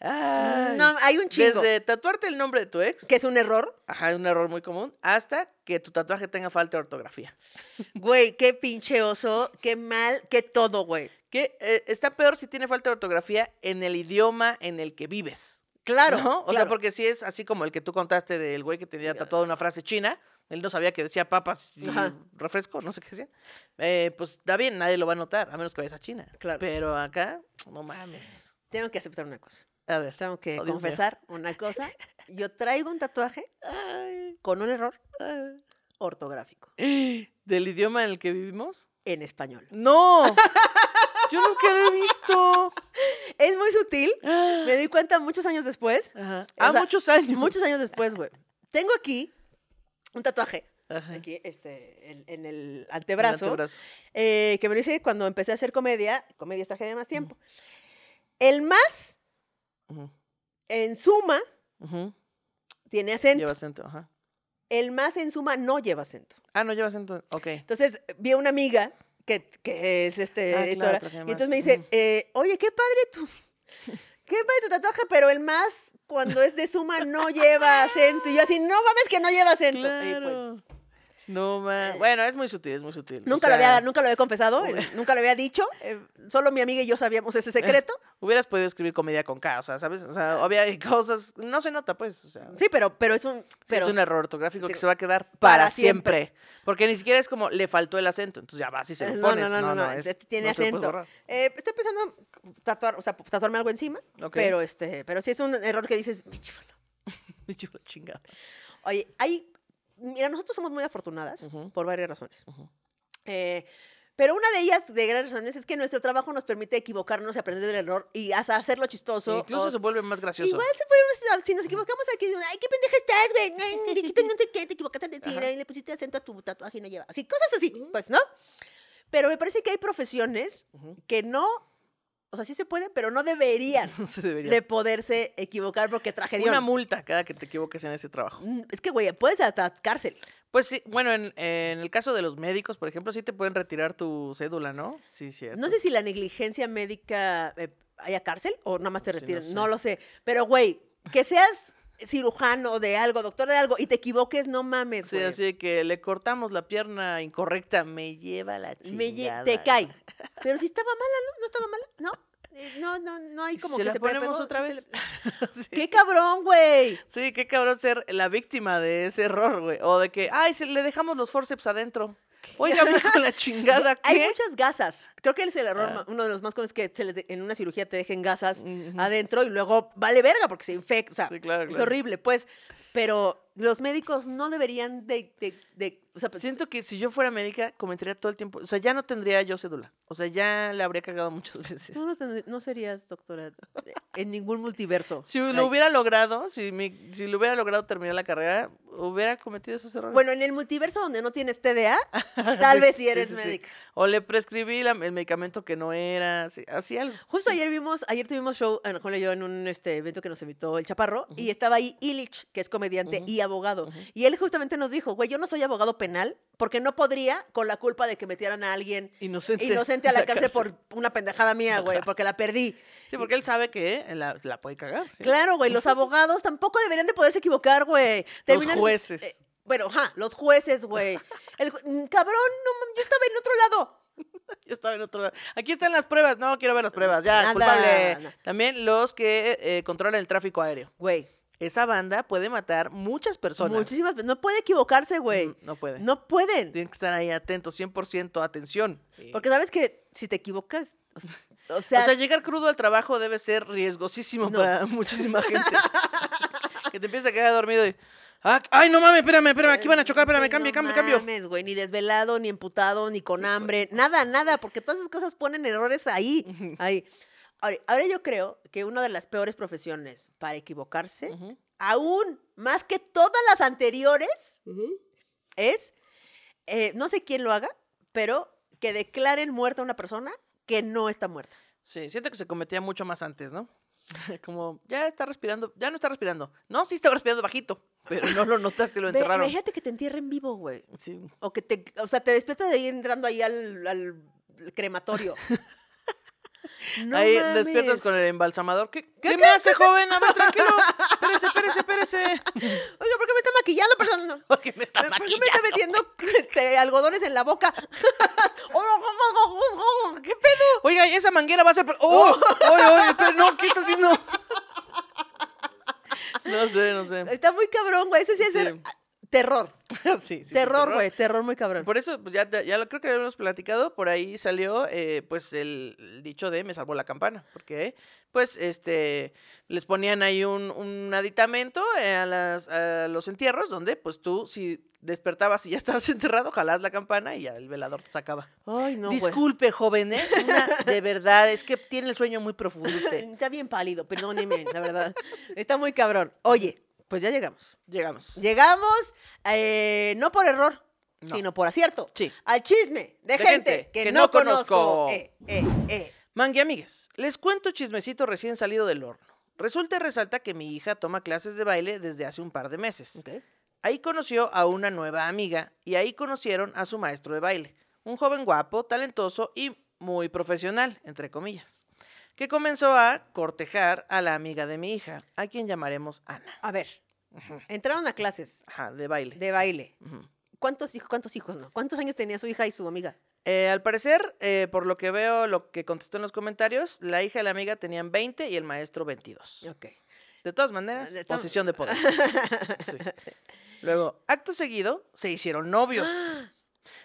Ay. No, hay un chingo. Desde tatuarte el nombre de tu ex, Que es un error. ajá, un error muy común, hasta que tu tatuaje tenga falta de ortografía. Güey, qué pinche oso, qué mal, qué todo, güey. Que eh, está peor si tiene falta de ortografía en el idioma en el que vives. Claro, ¿no? O sea, porque si es así como el que tú contaste del güey que tenía tatuada una frase china, él no sabía que decía papas y Ajá. refresco, no sé qué decía. Eh, pues está bien, nadie lo va a notar, a menos que vayas a China. Claro. Pero acá, no mames. Tengo que aceptar una cosa. A ver. Tengo que Oh, confesar una cosa. Yo traigo un tatuaje Ay, con un error ay. ortográfico ¿Del idioma en el que vivimos? en español. ¡No! Yo nunca lo he visto. Es muy sutil. Me di cuenta muchos años después. Ajá. O Ah, sea, muchos años. Muchos años después, güey. Tengo aquí un tatuaje. Ajá. Aquí, este, en, en el El antebrazo. antebrazo. eh, que me lo hice cuando empecé a hacer comedia. Comedia es tragedia de más tiempo. El más, en suma, tiene acento. Lleva acento, ajá. El más, en suma, no lleva acento. Ah, no lleva acento. Ok. Entonces, vi a una amiga que, que es este, Ah, editora. y entonces me dice, eh, oye, qué padre tu, qué padre tu tatuaje, pero el más, cuando es de suma, no lleva acento. Y yo así, no mames que no lleva acento. Y pues. No, ma- Bueno, es muy sutil, es muy sutil. O nunca, lo había, nunca lo había confesado, eh, nunca lo había dicho. eh, solo mi amiga y yo sabíamos ese secreto. Hubieras podido escribir comedia con K, o sea, ¿sabes? O sea, obvia hay cosas. No se nota, pues. O sea, Sí, pero, pero es un... sí, es un error ortográfico que se va a quedar para para, siempre. siempre. Porque ni siquiera es como le faltó el acento. Entonces ya vas y se lo No, pones. no, no, no, no, es- tiene no puedes acento. Eh, estoy pensando tatuar, o sea, tatuarme algo encima, pero este, pero sí es un error que dices. Me llevo la chingada. oye, hay, mira, nosotros somos muy afortunadas por varias razones. Eh, pero una de ellas, de grandes razones, es que nuestro trabajo nos permite equivocarnos y aprender del error y hasta hacerlo chistoso. Incluso o- se vuelve más gracioso. Igual se puede, si nos equivocamos aquí, ay, qué pendeja estás, güey, no sé qué, te equivocaste de decir, le pusiste acento a tu tatuaje y no lleva, así, cosas así, pues, ¿no? Pero me parece que hay profesiones que no, o sea, sí se puede, pero no deberían No se de poderse equivocar porque tragedia. Una multa cada que te equivoques en ese trabajo. Es que, güey, puedes hasta cárcel. Pues sí, bueno, en, en el caso de los médicos, por ejemplo, sí te pueden retirar tu cédula, ¿no? Sí, cierto. No sé si la negligencia médica eh, haya cárcel o nada más te Sí, no retiran, sé. no lo sé. Pero, güey, que seas cirujano de algo, doctor de algo, y te equivoques, no mames, Sí, güey. así que le cortamos la pierna incorrecta, me lleva la chingada. Me te cae. Pero si estaba mala, ¿no? ¿No estaba mala? No. Eh, No, no, no hay ¿Y como si que la se ponemos pegó, otra vez? sí. ¡Qué cabrón, güey! Sí, qué cabrón ser la víctima de ese error, güey. O de que, ay, se le dejamos los forceps adentro. Oiga, mijo, la chingada, Hay ¿qué? muchas gasas. Creo que es el error, Ah. uno de los más comunes que se les de- en una cirugía te dejen gasas adentro y luego vale verga porque se infecta. O sea, Sí, claro, es claro. horrible, pues. Pero los médicos no deberían de... de- de- o sea, pues, Siento que si yo fuera médica, comentaría todo el tiempo. O sea, ya no tendría yo cédula. O sea, ya le habría cagado muchas veces. tú no, no serías doctora en ningún multiverso. Si Ay. lo hubiera logrado, si, mi- si lo hubiera logrado terminar la carrera, hubiera cometido esos errores. Bueno, en el multiverso donde no tienes TDA, tal vez sí eres sí, sí. médica. O le prescribí la- el medicamento que no era, así, así algo. Justo ayer vimos, ayer tuvimos show, Ana Julia y yo, en un este, evento que nos invitó el Chaparro, y estaba ahí Illich, que es comediante Ujú. y abogado. Y él justamente nos dijo, güey, yo no soy abogado penal, porque no podría con la culpa de que metieran a alguien Inocente. inocente a la cárcel por una pendejada mía, güey, porque la perdí. Sí, porque él sabe que la, la puede cagar. ¿sí? Claro, güey, los abogados tampoco deberían de poderse equivocar, güey. Los jueces. eh, bueno, ajá, los jueces, güey. El mm, cabrón, no, yo estaba en otro lado. Yo estaba en otro lado. Aquí están las pruebas. No, quiero ver las pruebas. Ya, Nada, culpable. También los que eh, controlan el tráfico aéreo. Güey, Esa banda puede matar muchas personas. muchísimas, no puede equivocarse, güey. Mm, No puede. No pueden. Tienen que estar ahí atentos, 100% atención. Porque sabes que si te equivocas, o s- o sea, sea, llegar crudo al trabajo debe ser riesgosísimo No. para muchísima gente. que te empieza a quedar dormido y... "Ah, ¡Ay, no mames! Espérame, espérame, aquí van a chocar, espérame, cambio, no cambio, cambio. mames, güey, ni desvelado, ni emputado, ni con hambre, nada, nada, porque todas esas cosas ponen errores ahí, ahí. Ahora, ahora yo creo que una de las peores profesiones para equivocarse, aún más que todas las anteriores, es, eh, no sé quién lo haga, pero que declaren muerta a una persona que no está muerta. Sí, siento que se cometía mucho más antes, ¿no? Como, ya está respirando, ya no está respirando. No, sí estaba respirando bajito, pero no lo notaste, lo enterraron. Imagínate que te entierren vivo, güey. Sí. O que te, o sea, te despiertas de ahí entrando ahí al, al crematorio. No Ahí mames. despiertas con el embalsamador. ¿Qué, ¿Qué- ¿qué qué- me hace, joven? A ver, tranquilo. Espérese, espérese, espérese. Oiga, ¿por qué me está maquillando, persona? ¿Por qué me está ¿Por qué me maquillando? está metiendo este, algodones en la boca? ¿Qué pedo? Oiga, ¿y esa manguera va a ser... ¡Oh! ¡Oye, oye! pero no, ¿qué está haciendo? No sé, no sé. Está muy cabrón, güey. Ese sí es Sí. el- terror. Sí, sí, sí, terror, güey. Terror muy cabrón. Por eso, pues ya, ya lo creo que lo hemos platicado, por ahí salió eh, pues el, el dicho de me salvó la campana, porque pues este les ponían ahí un, un aditamento eh, a, las, a los entierros donde pues tú si despertabas y ya estabas enterrado, jalás la campana y ya el velador te sacaba. Ay, no, güey. Disculpe, joven, ¿eh? Una- de verdad, es que tiene el sueño muy profundo usted. Está bien pálido, perdóneme, la verdad. Está muy cabrón. Oye, pues ya llegamos. Llegamos. Llegamos, eh, no por error, No. sino por acierto. Sí. Al chisme de, De gente, gente que, que no, no conozco. conozco. Eh, eh, eh. Mangue amigues, les cuento chismecito recién salido del horno. Resulta y resalta que mi hija toma clases de baile desde hace un par de meses. Ahí conoció a una nueva amiga y ahí conocieron a su maestro de baile, un joven guapo, talentoso y muy profesional, entre comillas, que comenzó a cortejar a la amiga de mi hija, a quien llamaremos Ana. A ver, entraron a clases Ajá, de baile. de baile. ¿Cuántos hijos, cuántos hijos no? ¿Cuántos años tenía su hija y su amiga? Eh, al parecer, eh, por lo que veo, lo que contestó en los comentarios, la hija y la amiga tenían 20 y el maestro 22. Ok. De todas maneras, De posición de poder. Sí. Luego, acto seguido, se hicieron novios.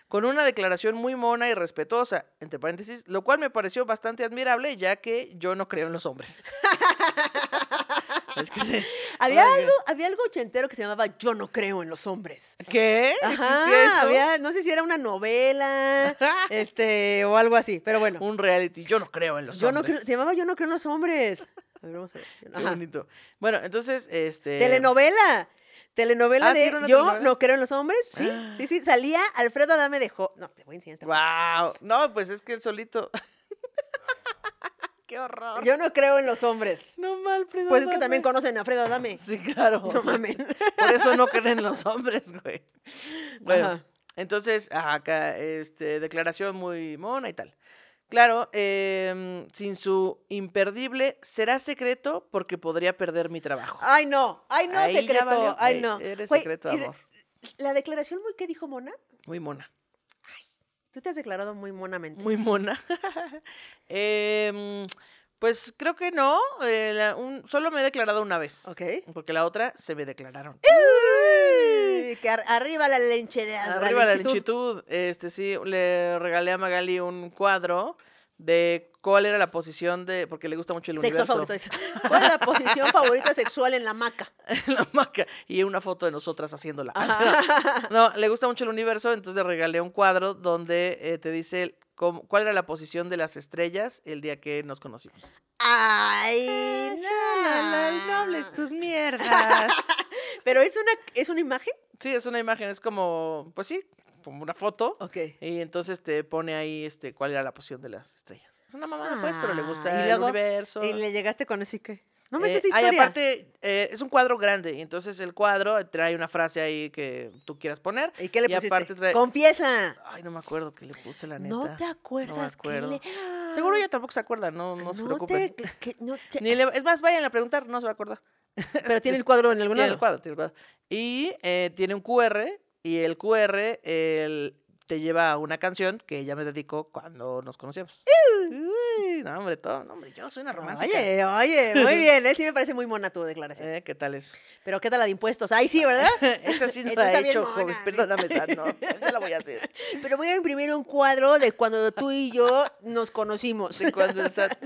Con una declaración muy mona y respetuosa, entre paréntesis, lo cual me pareció bastante admirable, ya que yo no creo en los hombres. es que sí. Había algo, había algo ochentero que se llamaba Yo no creo en los hombres. ¿Qué? ¿Existía Ajá, eso? había, no sé si era una novela, este, o algo así, pero bueno. Un reality. Yo no creo en los Yo no hombres. creo, se llamaba Yo no creo en los hombres. A ver, vamos a ver. Qué bonito. Bueno, entonces, este. Telenovela. Telenovela Ah, ¿sí de Yo telenovela? no creo en los hombres. Sí, Ah. sí, sí. Salía Alfredo Adame de Jo. No, te voy a enseñar esta. ¡Wow! No, pues es que él solito. ¡Qué horror! Yo no creo en los hombres. No mal, Alfredo Pues es que también conocen a Alfredo Adame. Sí, claro. No sí. mamen. Por eso no creen los hombres, güey. Bueno, Ajá. entonces, acá, este, declaración muy mona y tal. Claro, em, sin su imperdible, será secreto porque podría perder mi trabajo. Ay, no. Ay, no, Ahí secreto. valió. Ay, no. eres secreto amor. La declaración muy que dijo Mona. Muy mona. Tú te has declarado muy monamente. Muy mona. Em, pues creo que no. eh, la- un- solo me he declarado una vez. Ok. Porque la otra se me declararon. Uy, que ar- arriba la leche de Arriba la lechitud. lentitud. Este sí, le regalé a Magali un cuadro de cuál era la posición de. Porque le gusta mucho el Sexo universo. favorito. ¿Cuál es la posición favorita sexual en la maca? en la hamaca. Y una foto de nosotras haciéndola. Ajá. No, le gusta mucho el universo, entonces le regalé un cuadro donde eh, te dice cómo- cuál era la posición de las estrellas el día que nos conocimos. Ay, no. no hables tus mierdas. Pero es una, es una imagen. sí, es una imagen, es como, pues sí, como una foto. Ok. Y entonces te pone ahí este cuál era la posición de las estrellas. Es una mamada, pues, pero le Ah, gusta y el universo. Y le llegaste con eso y qué. No me Eh, sé historia. aparte, eh, es un cuadro grande, y entonces el cuadro trae una frase ahí que tú quieras poner. ¿Y qué le y pusiste? aparte trae- Confiesa. Ay, no me acuerdo qué le puse, la neta. No te acuerdas que acuerdo. le... Seguro ella tampoco se acuerda, no, no, se preocupen. te- que- que no te- Ni le- es más, vayan a preguntar, no se va a acordar. Pero tiene el cuadro en algún Tiene lado. el cuadro, tiene el cuadro. Y eh, tiene un QR, y el QR el- te lleva a una canción que ella me dedicó cuando nos conocíamos. Uy, no, hombre, todo, no, hombre, yo soy una romántica. Oye, oye, muy bien. ¿eh? Sí me parece muy mona tu declaración. Eh, ¿Qué tal eso? Pero ¿qué tal la de impuestos? Ay, sí, ¿verdad? Esa sí no Esa la he hecho, joven. Perdóname, Sad, no. Ya la voy a hacer. Pero voy a imprimir un cuadro de cuando tú y yo nos conocimos. De cuando el SAT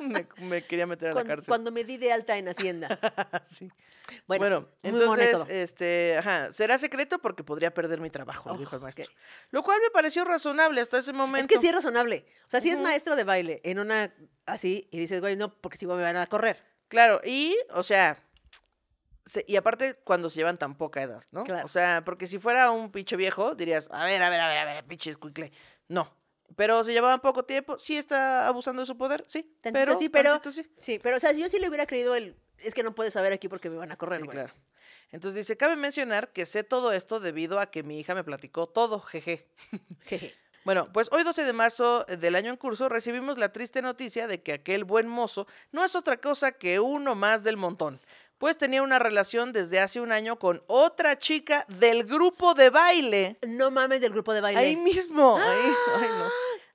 me, me quería meter a la cárcel. cuando me di de alta en Hacienda. Sí. Bueno, entonces, este, ajá, será secreto porque podría perder mi trabajo, le dijo el Oh, maestro. ok. Lo cual me pareció razonable hasta ese momento. Es que sí es razonable. O sea, si es Ujú. maestro de baile en una así y dices, güey, no, porque si me van a correr. Claro, y, o sea, se- y aparte cuando se llevan tan poca edad, ¿no? Claro. O sea, porque si fuera un pinche viejo, dirías, a ver, a ver, a ver, a ver, pinche escuincle. No. Pero se llevaban poco tiempo, sí está abusando de su poder, sí. Tantito pero, sí, pero- sí. Sí, pero o sea, yo sí le hubiera creído el, es que no puedes saber aquí porque me van a correr, Sí, güey. claro. Entonces dice, cabe mencionar que sé todo esto debido a que mi hija me platicó todo, jeje. Jeje. Bueno, pues hoy 12 de marzo del año en curso recibimos la triste noticia de que aquel buen mozo no es otra cosa que uno más del montón, pues tenía una relación desde hace un año con otra chica del grupo de baile. No mames del grupo de baile. Ahí mismo. ahí, ay, no.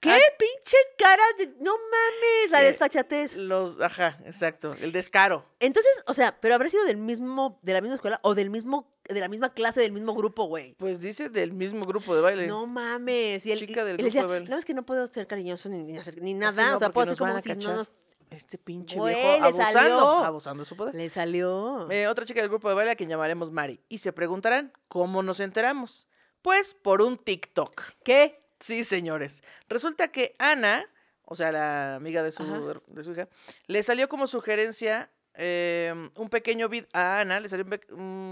¿Qué Ah, pinche cara de... No mames, la Eh, desfachatez. Los, ajá, exacto, el descaro. Entonces, o sea, pero habrá sido del mismo, de la misma escuela o del mismo, de la misma clase, del mismo grupo, güey. Pues dice del mismo grupo de baile. No mames. Y él, Chica del y le decía, grupo de baile. no, es que no puedo ser cariñoso ni, ni, hacer- ni nada. no, o sea, puedo ser como si no nos... Este pinche Güey, viejo abusando, salió. abusando de su poder. Le salió. Eh, otra chica del grupo de baile a quien llamaremos Mari. Y se preguntarán, ¿cómo nos enteramos? Pues por un TikTok. ¿Qué? Sí, señores. Resulta que Ana, o sea, la amiga de su, de su hija, le salió como sugerencia eh, un pequeño video, a Ana le salió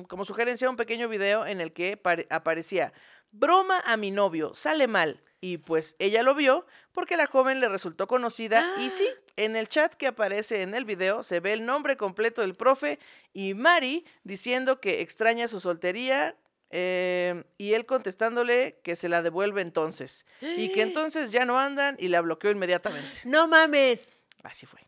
como sugerencia un pequeño video en el que pare- aparecía, broma a mi novio, sale mal. Y pues ella lo vio porque la joven le resultó conocida y sí, en el chat que aparece en el video se ve el nombre completo del profe y Mari diciendo que extraña su soltería eh, y él contestándole que se la devuelve entonces y que entonces ya no andan y la bloqueó inmediatamente. No mames. Así fue.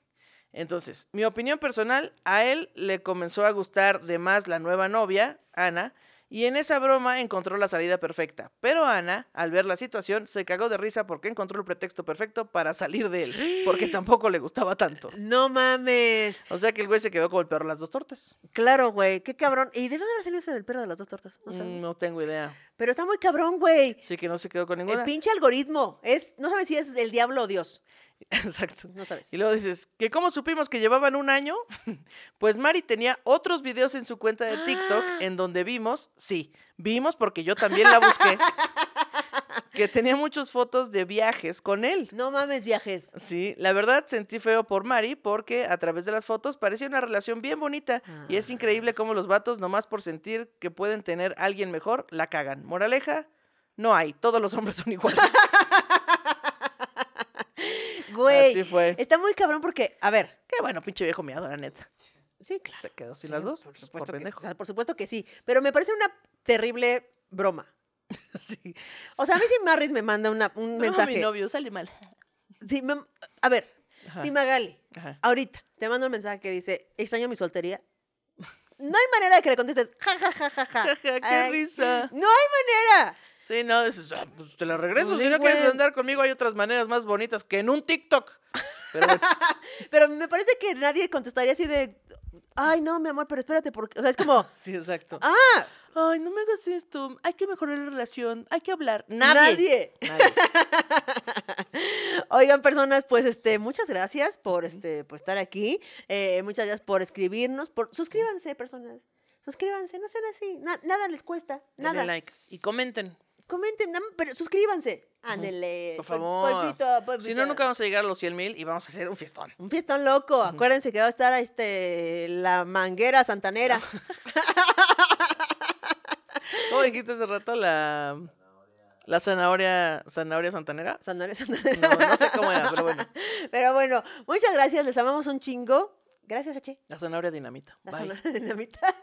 Entonces, mi opinión personal, a él le comenzó a gustar de más la nueva novia, Ana, y en esa broma encontró la salida perfecta. Pero Ana, al ver la situación, se cagó de risa porque encontró el pretexto perfecto para salir de él, porque tampoco le gustaba tanto. No mames. O sea que el güey se quedó como el perro de las dos tortas. Claro, güey. Qué cabrón. ¿Y de dónde habrá salido ese del perro de las dos tortas? No Mm. No tengo idea. Pero está muy cabrón, güey. Sí que no se quedó con El ninguna. pinche algoritmo. Es, no sabes si es el diablo o Dios. Exacto. No sabes. Y luego dices, ¿que cómo supimos que llevaban un año? Pues Mari tenía otros videos en su cuenta de TikTok en donde vimos, sí, vimos porque yo también la busqué, que tenía muchas fotos de viajes con él. No mames, viajes. Sí, la verdad sentí feo por Mari porque a través de las fotos parecía una relación bien bonita y es increíble cómo los vatos nomás por sentir que pueden tener a alguien mejor la cagan. Moraleja, no hay, todos los hombres son iguales. Güey. Así fue. Está muy cabrón porque, a ver. Qué bueno, pinche viejo miado, la neta. Sí, claro. Se quedó sin Sí, las dos, Por pues, supuesto, por que, pendejo. o sea, por supuesto que sí. Pero me parece una terrible broma. Sí. O sea, a mí si Marris me manda una- un No, mensaje. mi novio sale mal. Sí, me- a ver, Ajá. si Magali, Ajá. ahorita te mando un mensaje que dice, extraño mi soltería. No hay manera de que le contestes, ja, ja, ja, ja, ja. Jaja, qué Ay, risa. No hay manera. Sí, no, dices, "Ah, pues te la regreso. Pues si sí, no quieres andar conmigo, hay otras maneras más bonitas que en un TikTok. Pero me parece que nadie contestaría así de, ay, no, mi amor, pero espérate, porque, o sea, es como, sí, exacto. ah, Ay, no me hagas esto. Hay que mejorar la relación. Hay que hablar. Nadie. nadie. Nadie. Oigan, personas, pues este, muchas gracias por este, por estar aquí. Eh, muchas gracias por escribirnos. Por, suscríbanse, personas. Suscríbanse, no sean así. Na- nada les cuesta. Denle Nada. like. Y comenten, Comenten, nada más, pero suscríbanse. Ándele. por favor. polvito, Si no, nunca vamos a llegar a los 100 mil y vamos a hacer un fiestón. Un fiestón loco. Acuérdense que va a estar este, la manguera santanera. ¿Cómo dijiste hace rato? La, la zanahoria, zanahoria santanera. Zanahoria santanera. No, no sé cómo era, pero bueno. Pero bueno, muchas gracias. Les amamos un chingo. Gracias, H. La zanahoria dinamita. La Bye. zanahoria dinamita.